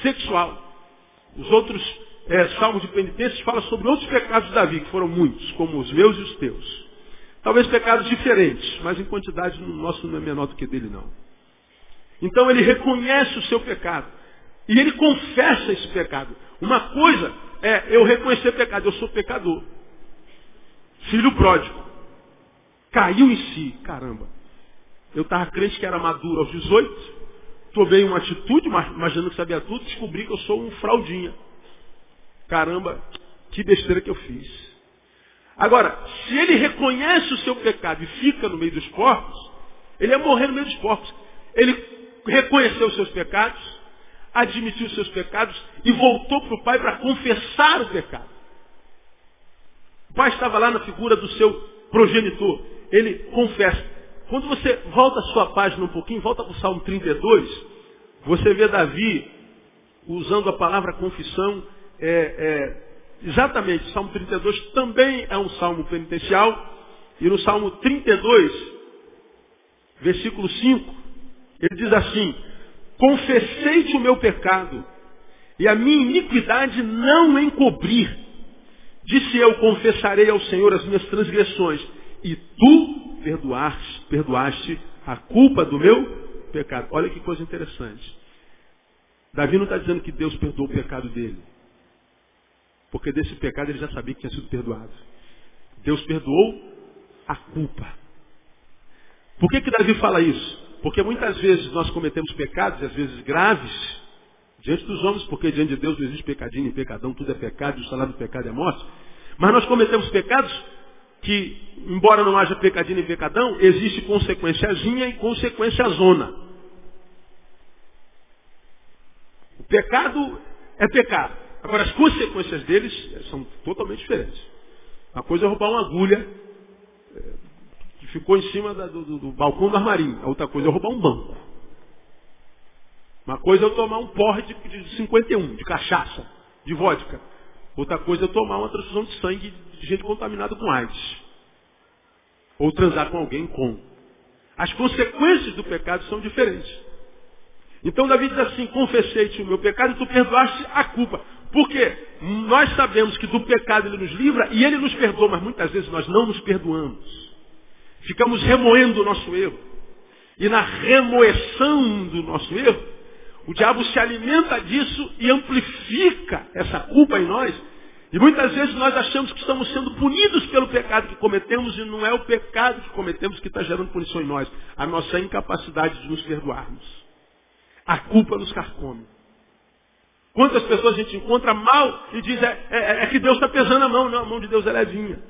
S1: sexual. Os outros é, salmos de penitências falam sobre outros pecados de Davi, que foram muitos, como os meus e os teus. Talvez pecados diferentes, mas em quantidade no nosso não é menor do que dele não. Então ele reconhece o seu pecado. E ele confessa esse pecado. Uma coisa é eu reconhecer pecado, eu sou pecador. Filho pródigo. Caiu em si. Caramba. Eu estava crente que era maduro aos 18. Tomei uma atitude, imaginando que sabia tudo, descobri que eu sou um fraudinha. Caramba, que besteira que eu fiz. Agora, se ele reconhece o seu pecado e fica no meio dos porcos, ele ia morrer no meio dos porcos. Ele reconheceu os seus pecados, admitiu os seus pecados e voltou para o pai para confessar o pecado. O pai estava lá na figura do seu progenitor ele confessa. Quando você volta a sua página um pouquinho, volta para o Salmo 32, você vê Davi usando a palavra confissão, é, é, exatamente, o Salmo 32 também é um salmo penitencial, e no Salmo 32, versículo 5, ele diz assim, confessei-te o meu pecado, e a minha iniquidade não encobrir. Disse eu, confessarei ao Senhor as minhas transgressões, e tu perdoaste, perdoaste a culpa do meu pecado. Olha que coisa interessante. Davi não está dizendo que Deus perdoou o pecado dele. Porque desse pecado ele já sabia que tinha sido perdoado. Deus perdoou a culpa. Por que, que Davi fala isso? Porque muitas vezes nós cometemos pecados, e às vezes graves, diante dos homens, porque diante de Deus não existe pecadinho nem pecadão, tudo é pecado, e o salário do pecado é morte. Mas nós cometemos pecados que, embora não haja pecadinho e pecadão, existe consequenciazinha e consequência zona. O pecado é pecado. Agora, as consequências deles são totalmente diferentes. Uma coisa é roubar uma agulha é, que ficou em cima do, do, balcão do armarinho. A outra coisa é roubar um banco. Uma coisa é tomar um porre de, de 51, de cachaça, de vodka. Outra coisa é tomar uma transfusão de sangue de gente contaminada com AIDS. Ou transar com alguém com. As consequências do pecado são diferentes. Então Davi diz assim, confessei-te o meu pecado e tu perdoaste a culpa. Porque nós sabemos que do pecado ele nos livra e ele nos perdoa, mas muitas vezes nós não nos perdoamos. Ficamos remoendo o nosso erro. E na remoeção do nosso erro, o diabo se alimenta disso e amplifica essa culpa em nós. E muitas vezes nós achamos que estamos sendo punidos pelo pecado que cometemos e não é o pecado que cometemos que está gerando punição em nós. A nossa incapacidade de nos perdoarmos. A culpa nos carcome. Quantas pessoas a gente encontra mal e diz é, é, é que Deus está pesando a mão. Não, a mão de Deus é levinha.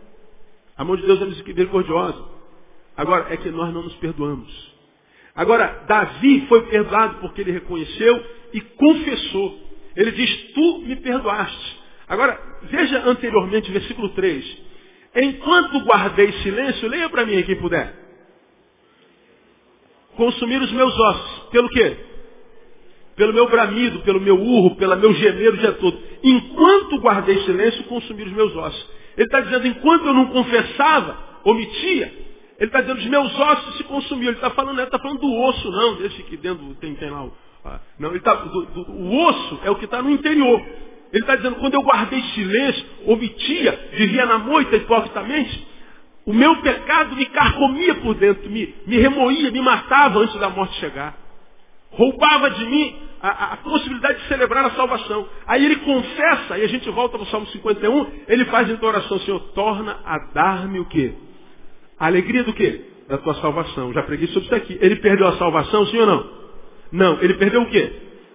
S1: A mão de Deus é misericordiosa. Agora, é que nós não nos perdoamos. Agora, Davi foi perdoado porque ele reconheceu e confessou. Ele diz, tu me perdoaste. Agora, veja anteriormente, versículo 3. Enquanto guardei silêncio, leia para mim quem puder. Consumir os meus ossos. Pelo quê? Pelo meu bramido, pelo meu urro, pelo meu gemer o dia todo. Enquanto guardei silêncio, consumir os meus ossos. Ele está dizendo, enquanto eu não confessava, omitia, ele está dizendo, os meus ossos se consumiram. Ele está falando, está falando do osso, não, desse que dentro tem, tem lá. O, ah, não, ele tá, do, do, o osso é o que está no interior. Ele está dizendo, quando eu guardei silêncio, omitia, vivia na moita hipocritamente, o meu pecado me carcomia por dentro, me, me remoía, me matava antes da morte chegar. Roubava de mim a, a, possibilidade de celebrar a salvação. Aí ele confessa, e a gente volta para o Salmo 51, ele faz então a oração, Senhor, torna a dar-me o quê? A alegria do quê? Da tua salvação. Já preguei sobre isso aqui. Ele perdeu a salvação, sim ou não? Não. Ele perdeu o quê?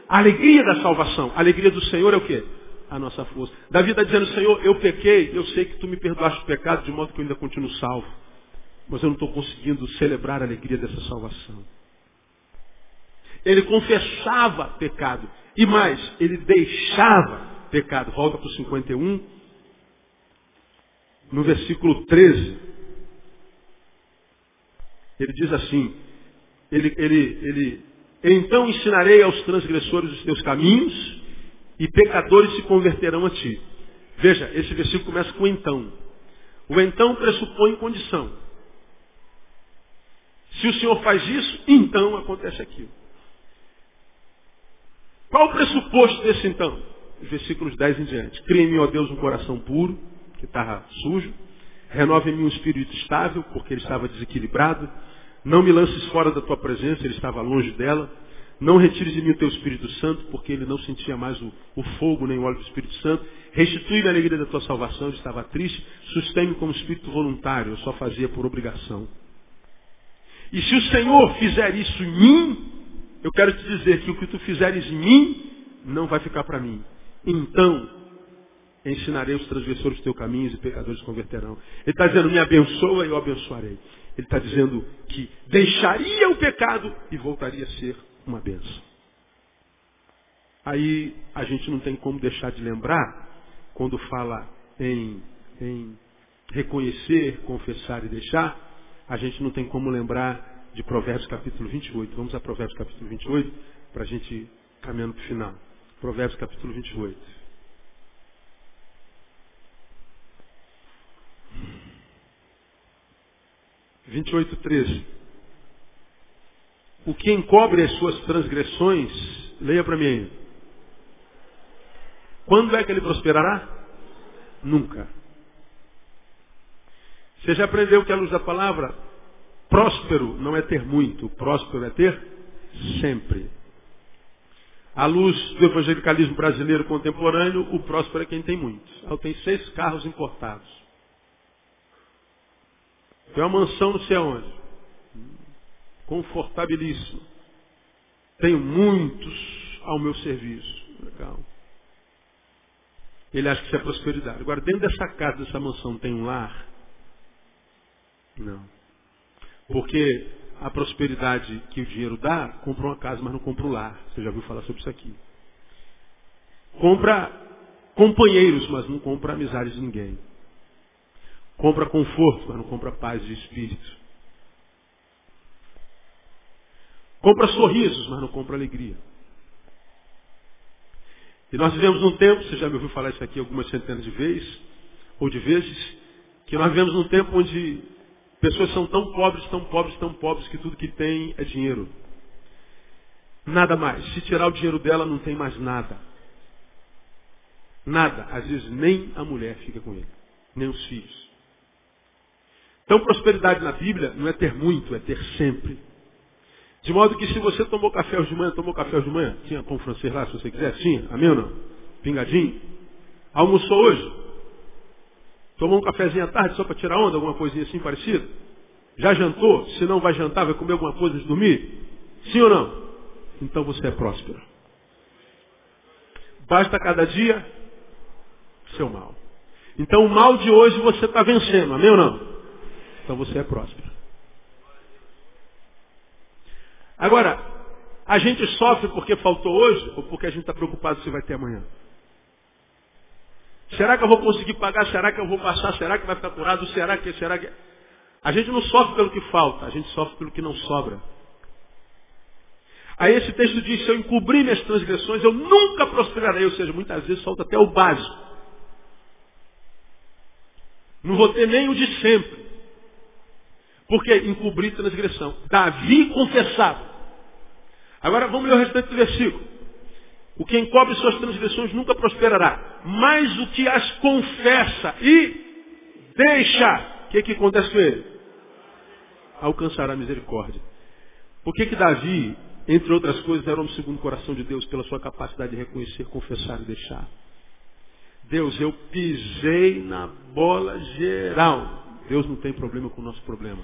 S1: A alegria da salvação. A alegria do Senhor é o quê? A nossa força. Davi está dizendo, Senhor, eu pequei, eu sei que tu me perdoaste o pecado, de modo que eu ainda continuo salvo. Mas eu não estou conseguindo celebrar a alegria dessa salvação. Ele confessava pecado. E mais, ele deixava pecado. Volta para o 51, no versículo 13. Ele diz assim, ele, ele, ele, então ensinarei aos transgressores os teus caminhos e pecadores se converterão a ti. Veja, esse versículo começa com então. O então pressupõe condição. Se o Senhor faz isso, então acontece aquilo. Qual o pressuposto desse então? Versículos 10 em diante. Cria em mim, ó Deus, um coração puro, que estava sujo. Renova em mim um espírito estável, porque ele estava desequilibrado. Não me lances fora da tua presença, ele estava longe dela. Não retires de mim o teu Espírito Santo, porque ele não sentia mais o, o fogo nem o óleo do Espírito Santo. Restitui-me a alegria da tua salvação, ele estava triste. Sustém-me como espírito voluntário, eu só fazia por obrigação. E se o Senhor fizer isso em mim, eu quero te dizer que o que tu fizeres em mim não vai ficar para mim. Então, ensinarei os transgressores teus caminhos e pecadores converterão. Ele está dizendo, me abençoa e eu abençoarei. Ele está dizendo que deixaria o pecado e voltaria a ser uma benção. Aí a gente não tem como deixar de lembrar, quando fala em, em reconhecer, confessar e deixar, a gente não tem como lembrar de Provérbios capítulo 28. Vamos a Provérbios capítulo 28 para a gente caminhando para o final. Provérbios capítulo 28. 28, 13. O que encobre as suas transgressões, leia para mim aí. Quando é que ele prosperará? Nunca. Você já aprendeu que a luz da palavra, próspero não é ter muito, próspero é ter sempre. À luz do evangelicalismo brasileiro contemporâneo, o próspero é quem tem muito. Eu tenho seis carros importados. Tem uma mansão não sei aonde. Confortabilíssimo. Tenho muitos ao meu serviço. Legal. Ele acha que isso é prosperidade. Agora, dentro dessa casa, dessa mansão, tem um lar? Não. Porque a prosperidade que o dinheiro dá, compra uma casa, mas não compra o lar. Você já ouviu falar sobre isso aqui. Compra companheiros, mas não compra amizade de ninguém. Compra conforto, mas não compra paz de espírito. Compra sorrisos, mas não compra alegria. E nós vivemos num tempo, você já me ouviu falar isso aqui algumas centenas de vezes, ou de vezes, que nós vivemos num tempo onde pessoas são tão pobres, tão pobres, tão pobres, que tudo que tem é dinheiro. Nada mais. Se tirar o dinheiro dela, não tem mais nada. Nada. Às vezes nem a mulher fica com ele, nem os filhos. Então, prosperidade na Bíblia não é ter muito, é ter sempre. De modo que se você tomou café hoje de manhã, tomou café hoje de manhã, tinha pão francês lá, se você quiser, tinha, amém ou não? Pingadinho. Almoçou hoje? Tomou um cafezinho à tarde só para tirar onda, alguma coisinha assim parecida? Já jantou? Se não vai jantar, vai comer alguma coisa de dormir? Sim ou não? Então você é próspero. Basta cada dia seu mal. Então o mal de hoje você está vencendo, amém ou não? Então você é próspero. Agora, a gente sofre porque faltou hoje ou porque a gente está preocupado se vai ter amanhã? Será que eu vou conseguir pagar? Será que eu vou passar? Será que vai ficar curado? Será que, será que... A gente não sofre pelo que falta, a gente sofre pelo que não sobra. Aí esse texto diz, se eu encobrir minhas transgressões, eu nunca prosperarei. Ou seja, muitas vezes falta até o básico. Não vou ter nem o de sempre. Porque encobrir transgressão. Davi confessava. Agora vamos ler o restante do versículo. O que encobre suas transgressões nunca prosperará. Mas o que as confessa e deixa, o que, que acontece com ele? Alcançará misericórdia. Por que, que Davi, entre outras coisas, era um segundo o coração de Deus pela sua capacidade de reconhecer, confessar e deixar? Deus, eu pisei na bola geral. Deus não tem problema com o nosso problema.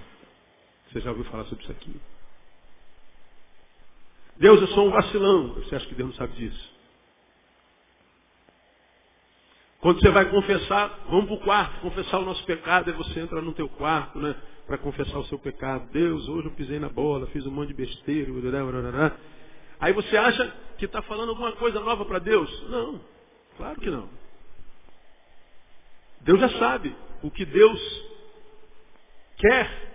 S1: Você já ouviu falar sobre isso aqui? Deus, eu sou um vacilão. Você acha que Deus não sabe disso? Quando você vai confessar, vamos para o quarto, confessar o nosso pecado, aí você entra no teu quarto, né? Para confessar o seu pecado. Deus, hoje eu pisei na bola, fiz um monte de besteira. Aí você acha que está falando alguma coisa nova para Deus? Não, claro que não. Deus já sabe. O que Deus quer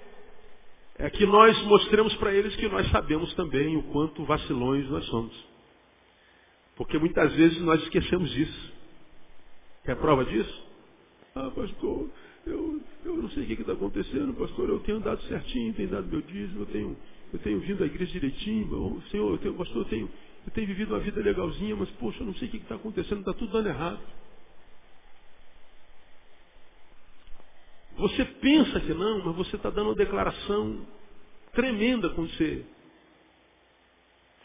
S1: é que nós mostremos para eles que nós sabemos também o quanto vacilões nós somos. Porque muitas vezes nós esquecemos disso. Quer prova disso? Ah, pastor, eu, eu não sei o que está acontecendo, pastor. Eu tenho andado certinho, tenho dado meu dízimo, eu tenho, eu tenho vindo à igreja direitinho. Senhor, eu tenho, pastor, eu tenho, eu tenho vivido uma vida legalzinha, mas, poxa, eu não sei o que está acontecendo, está tudo dando errado. Você pensa que não, mas você está dando uma declaração tremenda quando você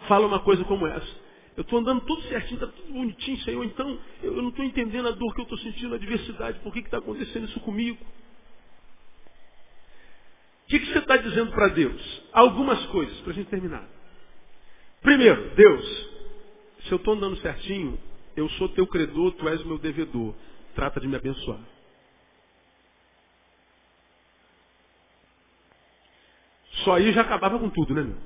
S1: fala uma coisa como essa. Eu estou andando tudo certinho, está tudo bonitinho, Senhor, então eu não estou entendendo a dor que eu estou sentindo, a adversidade, por que está acontecendo isso comigo? O que, que você está dizendo para Deus? Algumas coisas, para a gente terminar. Primeiro, Deus, se eu estou andando certinho, eu sou teu credor, tu és o meu devedor. Trata de me abençoar. Só aí já acabava com tudo, né, meu?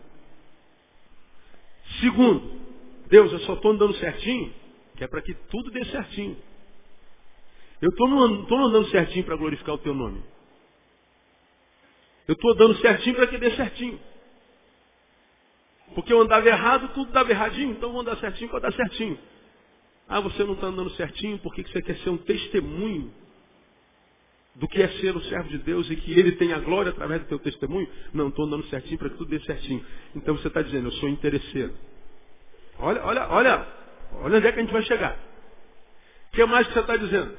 S1: Segundo, Deus, eu só estou andando certinho, que é para que tudo dê certinho. Eu estou andando certinho para glorificar o teu nome. Eu estou andando certinho para que dê certinho. Porque eu andava errado, tudo dava erradinho, então vou andar certinho para dar certinho. Ah, você não está andando certinho porque você quer ser um testemunho do que é ser o servo de Deus e que ele tenha glória através do teu testemunho. Não, estou andando certinho para que tudo dê certinho. Então você está dizendo, eu sou interesseiro. Olha, olha, olha, olha onde é que a gente vai chegar. O que mais que você está dizendo?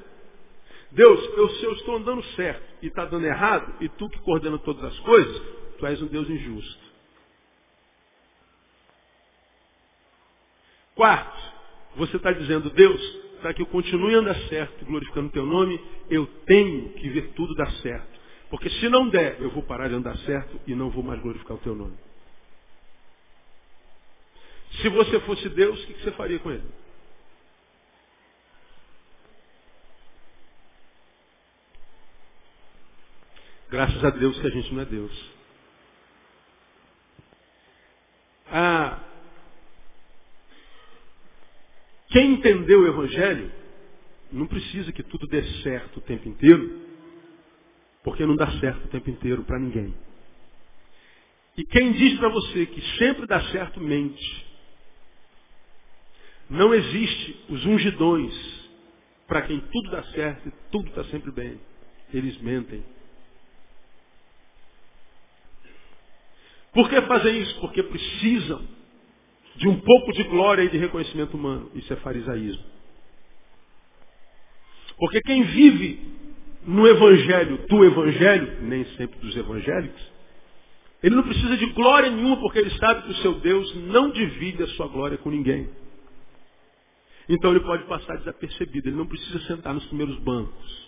S1: Deus, eu, se eu estou andando certo e está dando errado, e tu que coordena todas as coisas, tu és um Deus injusto. Quarto, você está dizendo, Deus, para que eu continue a andar certo, glorificando o teu nome, eu tenho que ver tudo dar certo. Porque se não der, eu vou parar de andar certo e não vou mais glorificar o teu nome. Se você fosse Deus, o que você faria com ele? Graças a Deus que a gente não é Deus. Ah, quem entendeu o Evangelho não precisa que tudo dê certo o tempo inteiro, porque não dá certo o tempo inteiro para ninguém. E quem diz para você que sempre dá certo, mente. Não existe os ungidões para quem tudo dá certo e tudo está sempre bem. Eles mentem. Por que fazem isso? Porque precisam de um pouco de glória e de reconhecimento humano. Isso é farisaísmo. Porque quem vive no evangelho do evangelho, nem sempre dos evangélicos, ele não precisa de glória nenhuma porque ele sabe que o seu Deus não divide a sua glória com ninguém. Então ele pode passar desapercebido, ele não precisa sentar nos primeiros bancos.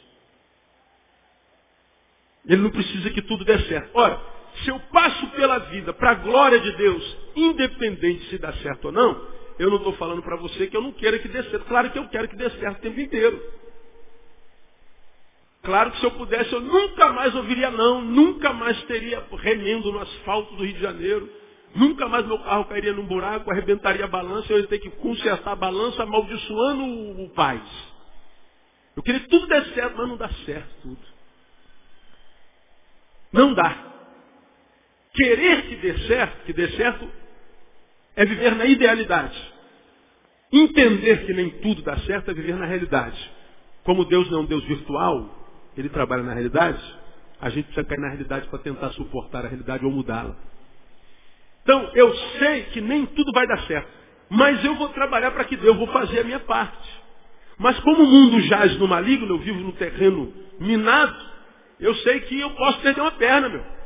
S1: Ele não precisa que tudo dê certo. Ora, se eu passo pela vida para a glória de Deus, independente se dá certo ou não, eu não estou falando para você que eu não quero que dê certo. Claro que eu quero que dê certo o tempo inteiro. Claro que se eu pudesse, eu nunca mais ouviria não, nunca mais teria remendo no asfalto do Rio de Janeiro, nunca mais meu carro cairia num buraco, arrebentaria a balança, eu ia ter que consertar a balança amaldiçoando o, paz. Eu queria que tudo desse certo, mas não dá certo tudo. Não dá. Querer que dê certo, que dê certo, é viver na idealidade. Entender que nem tudo dá certo é viver na realidade. Como Deus não é um Deus virtual, ele trabalha na realidade, a gente precisa cair na realidade para tentar suportar a realidade ou mudá-la. Então, eu sei que nem tudo vai dar certo, mas eu vou trabalhar para que Deus, eu vou fazer a minha parte. Mas como o mundo jaz no maligno, eu vivo no terreno minado, eu sei que eu posso perder uma perna, meu.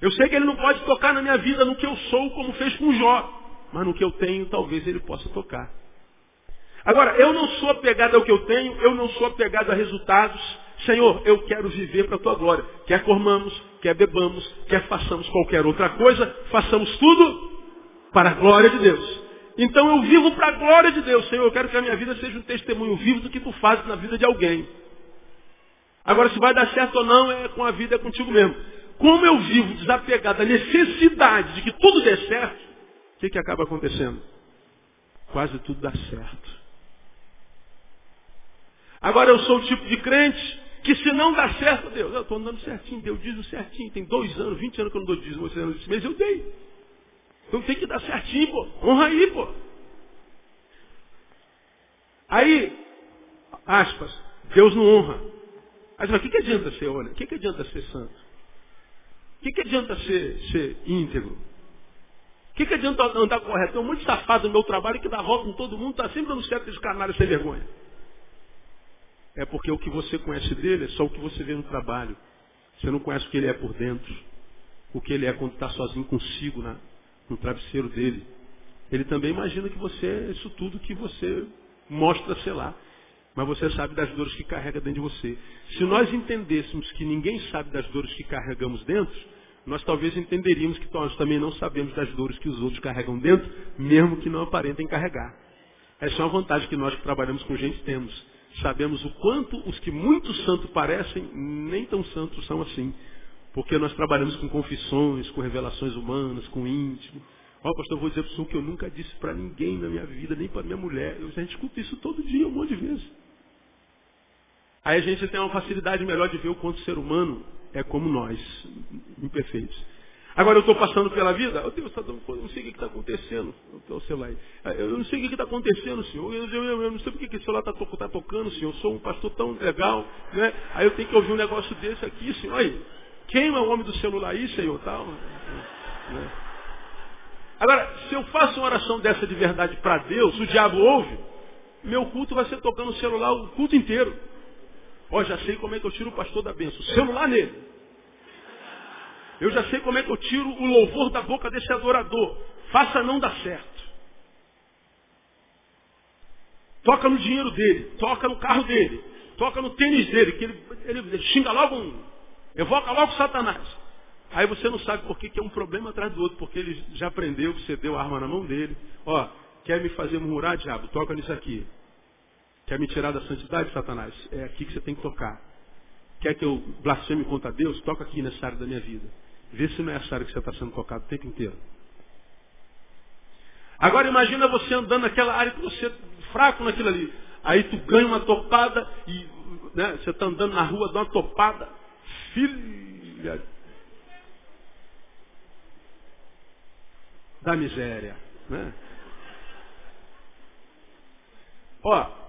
S1: Eu sei que ele não pode tocar na minha vida no que eu sou, como fez com Jó. Mas no que eu tenho, talvez ele possa tocar. Agora, eu não sou apegado ao que eu tenho, eu não sou apegado a resultados. Senhor, eu quero viver para a tua glória. Quer comamos, quer bebamos, quer façamos qualquer outra coisa, façamos tudo para a glória de Deus. Então eu vivo para a glória de Deus. Senhor, eu quero que a minha vida seja um testemunho vivo do que tu fazes na vida de alguém. Agora, se vai dar certo ou não, é com a vida, é contigo mesmo. Como eu vivo desapegado da necessidade de que tudo dê certo, o que, que acaba acontecendo? Quase tudo dá certo. Agora eu sou o tipo de crente que se não dá certo, Deus, eu estou andando certinho, Deus diz o certinho, tem dois anos, vinte anos que eu não dou dízimo, você não disse, mas eu dei. Então tem que dar certinho, pô. Honra aí, pô. Aí, aspas, Deus não honra. Mas o que, que adianta ser, olha, o que, que adianta ser santo? O que, que adianta ser, ser íntegro? O que, que adianta andar correto? Tem um monte de safado no meu trabalho que dá volta em todo mundo, está sempre dando certo de canário sem vergonha. É porque o que você conhece dele é só o que você vê no trabalho. Você não conhece o que ele é por dentro. O que ele é quando está sozinho consigo na, no travesseiro dele. Ele também imagina que você é isso tudo que você mostra ser lá. Mas você sabe das dores que carrega dentro de você. Se nós entendêssemos que ninguém sabe das dores que carregamos dentro, nós talvez entenderíamos que nós também não sabemos das dores que os outros carregam dentro, mesmo que não aparentem carregar. Essa é uma vantagem que nós que trabalhamos com gente temos sabemos o quanto os que muito santos parecem, nem tão santos são assim. Porque nós trabalhamos com confissões, com revelações humanas, com íntimo. Ó, oh, pastor, eu vou dizer para o senhor que eu nunca disse para ninguém na minha vida, nem para minha mulher. Eu, a gente escuta isso todo dia, um monte de vezes. Aí a gente tem uma facilidade melhor de ver o quanto o ser humano é como nós, imperfeitos. Agora eu estou passando pela vida, Deus, tá eu não sei o que está acontecendo. O celular Eu não sei o que está acontecendo, senhor. Eu, eu, eu, não sei por que esse celular está tá tocando, senhor. Eu sou um pastor tão legal, né? Aí eu tenho que ouvir um negócio desse aqui, senhor. Aí, quem é o homem do celular aí, senhor? Tal, né? Agora, se eu faço uma oração dessa de verdade para Deus, o diabo ouve, meu culto vai ser tocando o celular o culto inteiro. Ó, já sei como é que eu tiro o pastor da bênção. Celular nele. Eu já sei como é que eu tiro o louvor da boca desse adorador. Faça não dar certo. Toca no dinheiro dele, toca no carro dele, toca no tênis dele, que ele, ele, ele xinga logo um, evoca logo Satanás. Aí você não sabe por que, que é um problema atrás do outro, porque ele já aprendeu que você deu a arma na mão dele. Ó, quer me fazer murmurar, diabo? Toca nisso aqui. Quer me tirar da santidade, Satanás? É aqui que você tem que tocar. quer que eu blasfeme contra Deus, toca aqui nessa área da minha vida. Vê se não é essa área que você está sendo tocado o tempo inteiro. Agora imagina você andando naquela área que você é fraco naquilo ali. Aí tu ganha uma topada e né, você está andando na rua, dá uma topada. Filha da miséria. Né? Ó,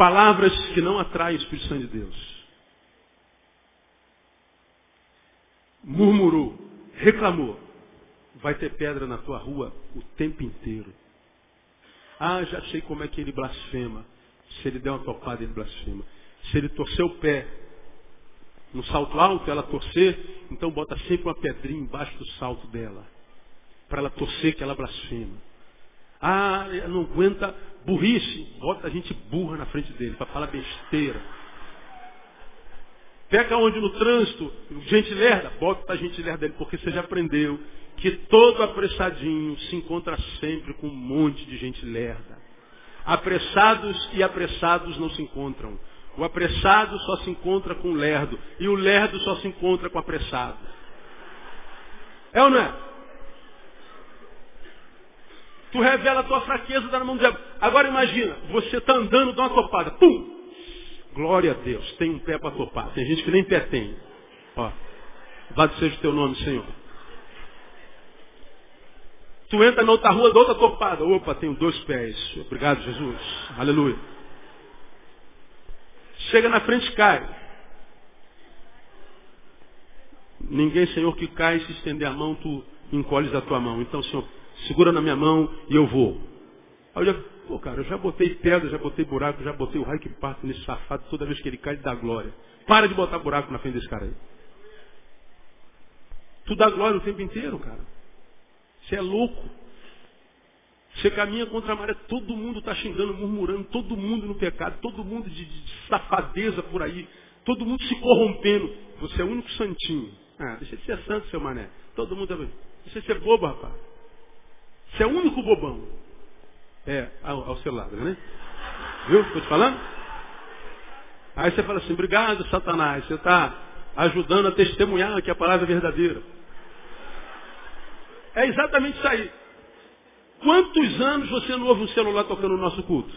S1: palavras que não atraem o Espírito Santo de Deus. Murmurou, reclamou. Vai ter pedra na tua rua o tempo inteiro. Ah, já sei como é que ele blasfema. Se ele der uma topada, ele blasfema. Se ele torcer o pé no salto alto, ela torcer, então bota sempre uma pedrinha embaixo do salto dela. Para ela torcer que ela blasfema. Ah, não aguenta burrice. Bota a gente burra na frente dele para falar besteira. Pega onde no trânsito, gente lerda, bota a gente lerda dele, porque você já aprendeu que todo apressadinho se encontra sempre com um monte de gente lerda. Apressados e apressados não se encontram. O apressado só se encontra com o lerdo. E o lerdo só se encontra com o apressado. É ou não é? Tu revela a tua fraqueza, dá na mão do diabo. Agora imagina, você está andando, dá uma topada. Pum! Glória a Deus, tem um pé para topar. Tem gente que nem pé tem. Ó, Vado seja o teu nome, Senhor. Tu entra na outra rua, da outra topada. Opa, tenho dois pés. Obrigado, Jesus. Aleluia. Chega na frente cai. Ninguém, Senhor, que cai se estender a mão, tu encolhes a tua mão. Então, Senhor, segura na minha mão e eu vou. Aí eu já, pô, cara, eu já botei pedra, já botei buraco, já botei o raio que parte nesse safado. Toda vez que ele cai, ele dá glória. Para de botar buraco na frente desse cara aí. Tu dá glória o tempo inteiro, cara. Você é louco. Você caminha contra a maré, todo mundo está xingando, murmurando, todo mundo no pecado, todo mundo de, de, safadeza por aí, todo mundo se corrompendo. Você é o único santinho. Ah, deixa de ser santo, seu mané. Todo mundo também. Deixa de ser bobo, rapaz. Você é o único bobão. É, ao, ao seu lado, né? Viu? Estou te falando? Aí você fala assim, obrigado, Satanás. Você está ajudando a testemunhar que a palavra é verdadeira. É exatamente isso aí. Quantos anos você não ouve um celular tocando no nosso culto?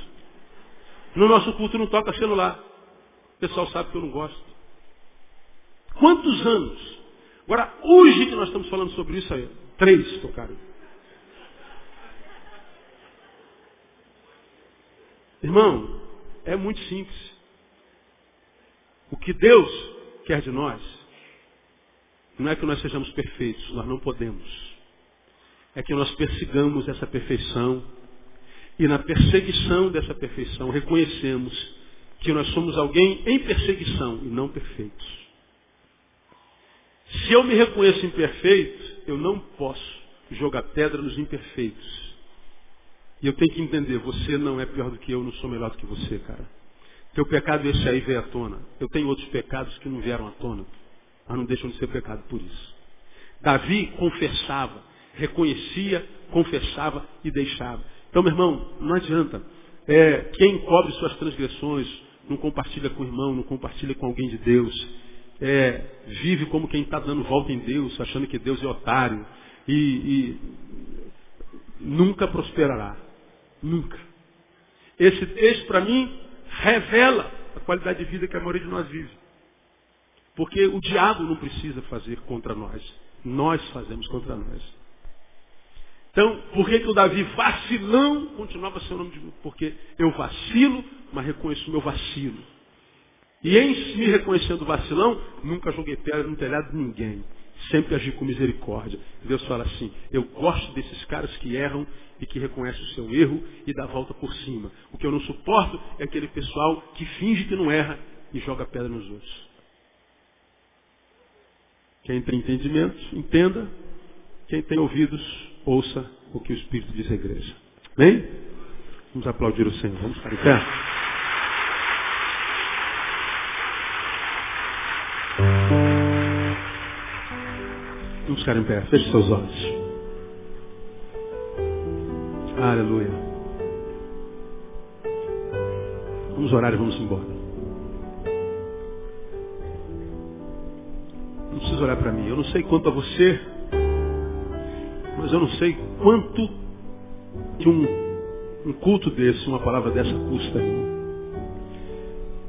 S1: No nosso culto não toca celular. O pessoal sabe que eu não gosto. Quantos anos? Agora, hoje que nós estamos falando sobre isso aí, três tocaram. Irmão, é muito simples. O que Deus quer de nós não é que nós sejamos perfeitos, nós não podemos é que nós persigamos essa perfeição e na perseguição dessa perfeição reconhecemos que nós somos alguém em perseguição e não perfeitos. Se eu me reconheço imperfeito, eu não posso jogar pedra nos imperfeitos. E eu tenho que entender, você não é pior do que eu, não sou melhor do que você, cara. Teu pecado esse aí veio à tona. Eu tenho outros pecados que não vieram à tona, mas não deixam de ser pecado por isso. Davi confessava, reconhecia, confessava e deixava. Então, meu irmão, não adianta. É, quem cobre suas transgressões não compartilha com o irmão, não compartilha com alguém de Deus. É, vive como quem está dando volta em Deus, achando que Deus é otário. E, e nunca prosperará. Nunca. Esse texto, para mim, revela a qualidade de vida que a maioria de nós vive. Porque o diabo não precisa fazer contra nós. Nós fazemos contra nós. Então, por que, que o Davi vacilão continuava seu nome de Porque eu vacilo, mas reconheço o meu vacilo. E em me reconhecendo vacilão, nunca joguei pedra no telhado de ninguém. Sempre agi com misericórdia. Deus fala assim, eu gosto desses caras que erram e que reconhecem o seu erro e dá a volta por cima. O que eu não suporto é aquele pessoal que finge que não erra e joga pedra nos outros. Quem tem entendimento, entenda. Quem tem ouvidos, ouça o que o Espírito diz à igreja. Amém? Vamos aplaudir o Senhor. Vamos ficar em pé. Ficar em pé. Feche seus olhos. Aleluia. Vamos orar e vamos embora. Não precisa olhar para mim. Eu não sei quanto a você, mas eu não sei quanto que um, um culto desse, uma palavra dessa custa.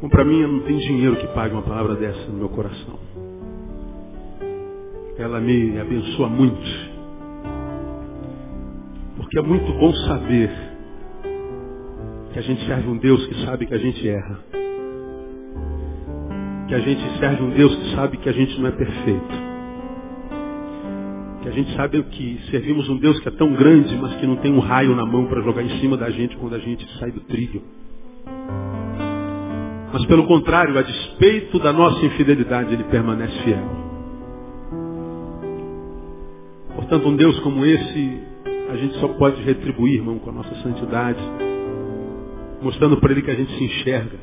S1: Como para mim, não tem dinheiro que pague uma palavra dessa no meu coração. Ela me abençoa muito. Porque é muito bom saber que a gente serve um Deus que sabe que a gente erra. Que a gente serve um Deus que sabe que a gente não é perfeito. Que a gente sabe que servimos um Deus que é tão grande, mas que não tem um raio na mão para jogar em cima da gente quando a gente sai do trilho. Mas pelo contrário, a despeito da nossa infidelidade, ele permanece fiel. Portanto, um Deus como esse, a gente só pode retribuir, irmão, com a nossa santidade, mostrando para ele que a gente se enxerga.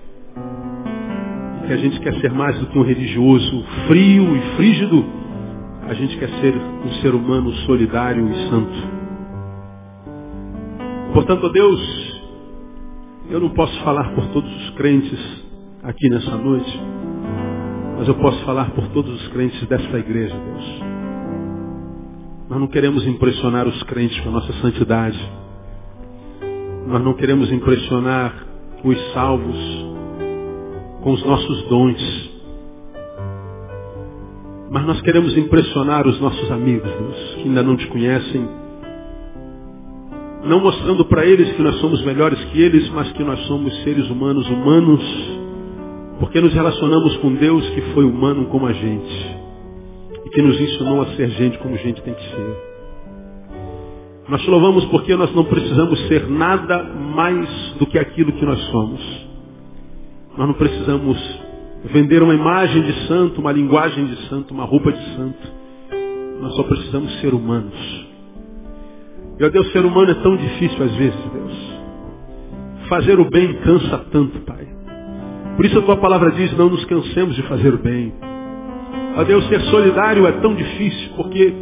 S1: E que a gente quer ser mais do que um religioso frio e frígido. A gente quer ser um ser humano solidário e santo. Portanto, Deus, eu não posso falar por todos os crentes aqui nessa noite, mas eu posso falar por todos os crentes desta igreja, Deus. Nós não queremos impressionar os crentes com a nossa santidade. Nós não queremos impressionar os salvos com os nossos dons. Mas nós queremos impressionar os nossos amigos, Deus, que ainda não te conhecem. Não mostrando para eles que nós somos melhores que eles, mas que nós somos seres humanos humanos porque nos relacionamos com Deus que foi humano como a gente. E que nos ensinou a ser gente como gente tem que ser. Nós te louvamos porque nós não precisamos ser nada mais do que aquilo que nós somos. Nós não precisamos vender uma imagem de santo, uma linguagem de santo, uma roupa de santo. Nós só precisamos ser humanos. Meu Deus, ser humano é tão difícil às vezes, Deus. Fazer o bem cansa tanto, Pai. Por isso a tua palavra diz, não nos cansemos de fazer o bem. A Deus, ser solidário é tão difícil, porque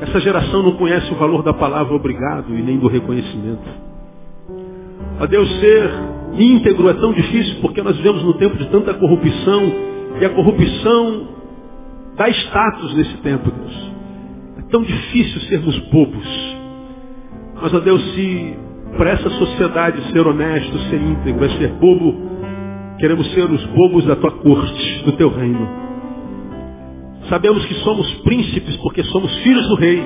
S1: essa geração não conhece o valor da palavra obrigado e nem do reconhecimento. A Deus, ser íntegro é tão difícil, porque nós vivemos no tempo de tanta corrupção, e a corrupção dá status nesse tempo, Deus. É tão difícil sermos bobos. Mas, a Deus, se para essa sociedade ser honesto, ser íntegro, é ser bobo, Queremos ser os bobos da tua corte, do teu reino. Sabemos que somos príncipes porque somos filhos do rei.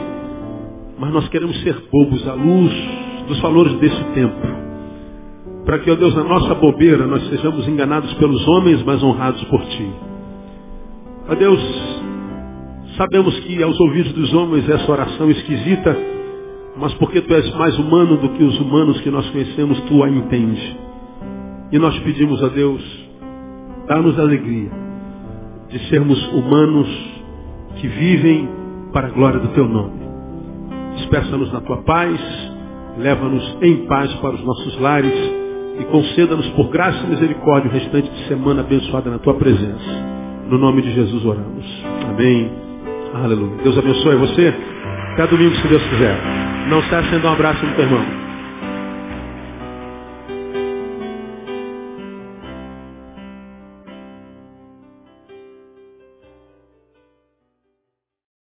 S1: Mas nós queremos ser bobos à luz dos valores desse tempo. Para que, ó Deus, na nossa bobeira nós sejamos enganados pelos homens, mas honrados por ti. Ó Deus, sabemos que aos ouvidos dos homens essa oração esquisita, mas porque tu és mais humano do que os humanos que nós conhecemos, tu a entende. E nós pedimos a Deus, dá-nos alegria de sermos humanos que vivem para a glória do Teu nome. Despeça-nos na Tua paz, leva-nos em paz para os nossos lares e conceda-nos por graça e misericórdia o restante de semana abençoada na Tua presença. No nome de Jesus oramos. Amém. Aleluia. Deus abençoe você. Até domingo, se Deus quiser. Não se acenda um abraço no teu irmão.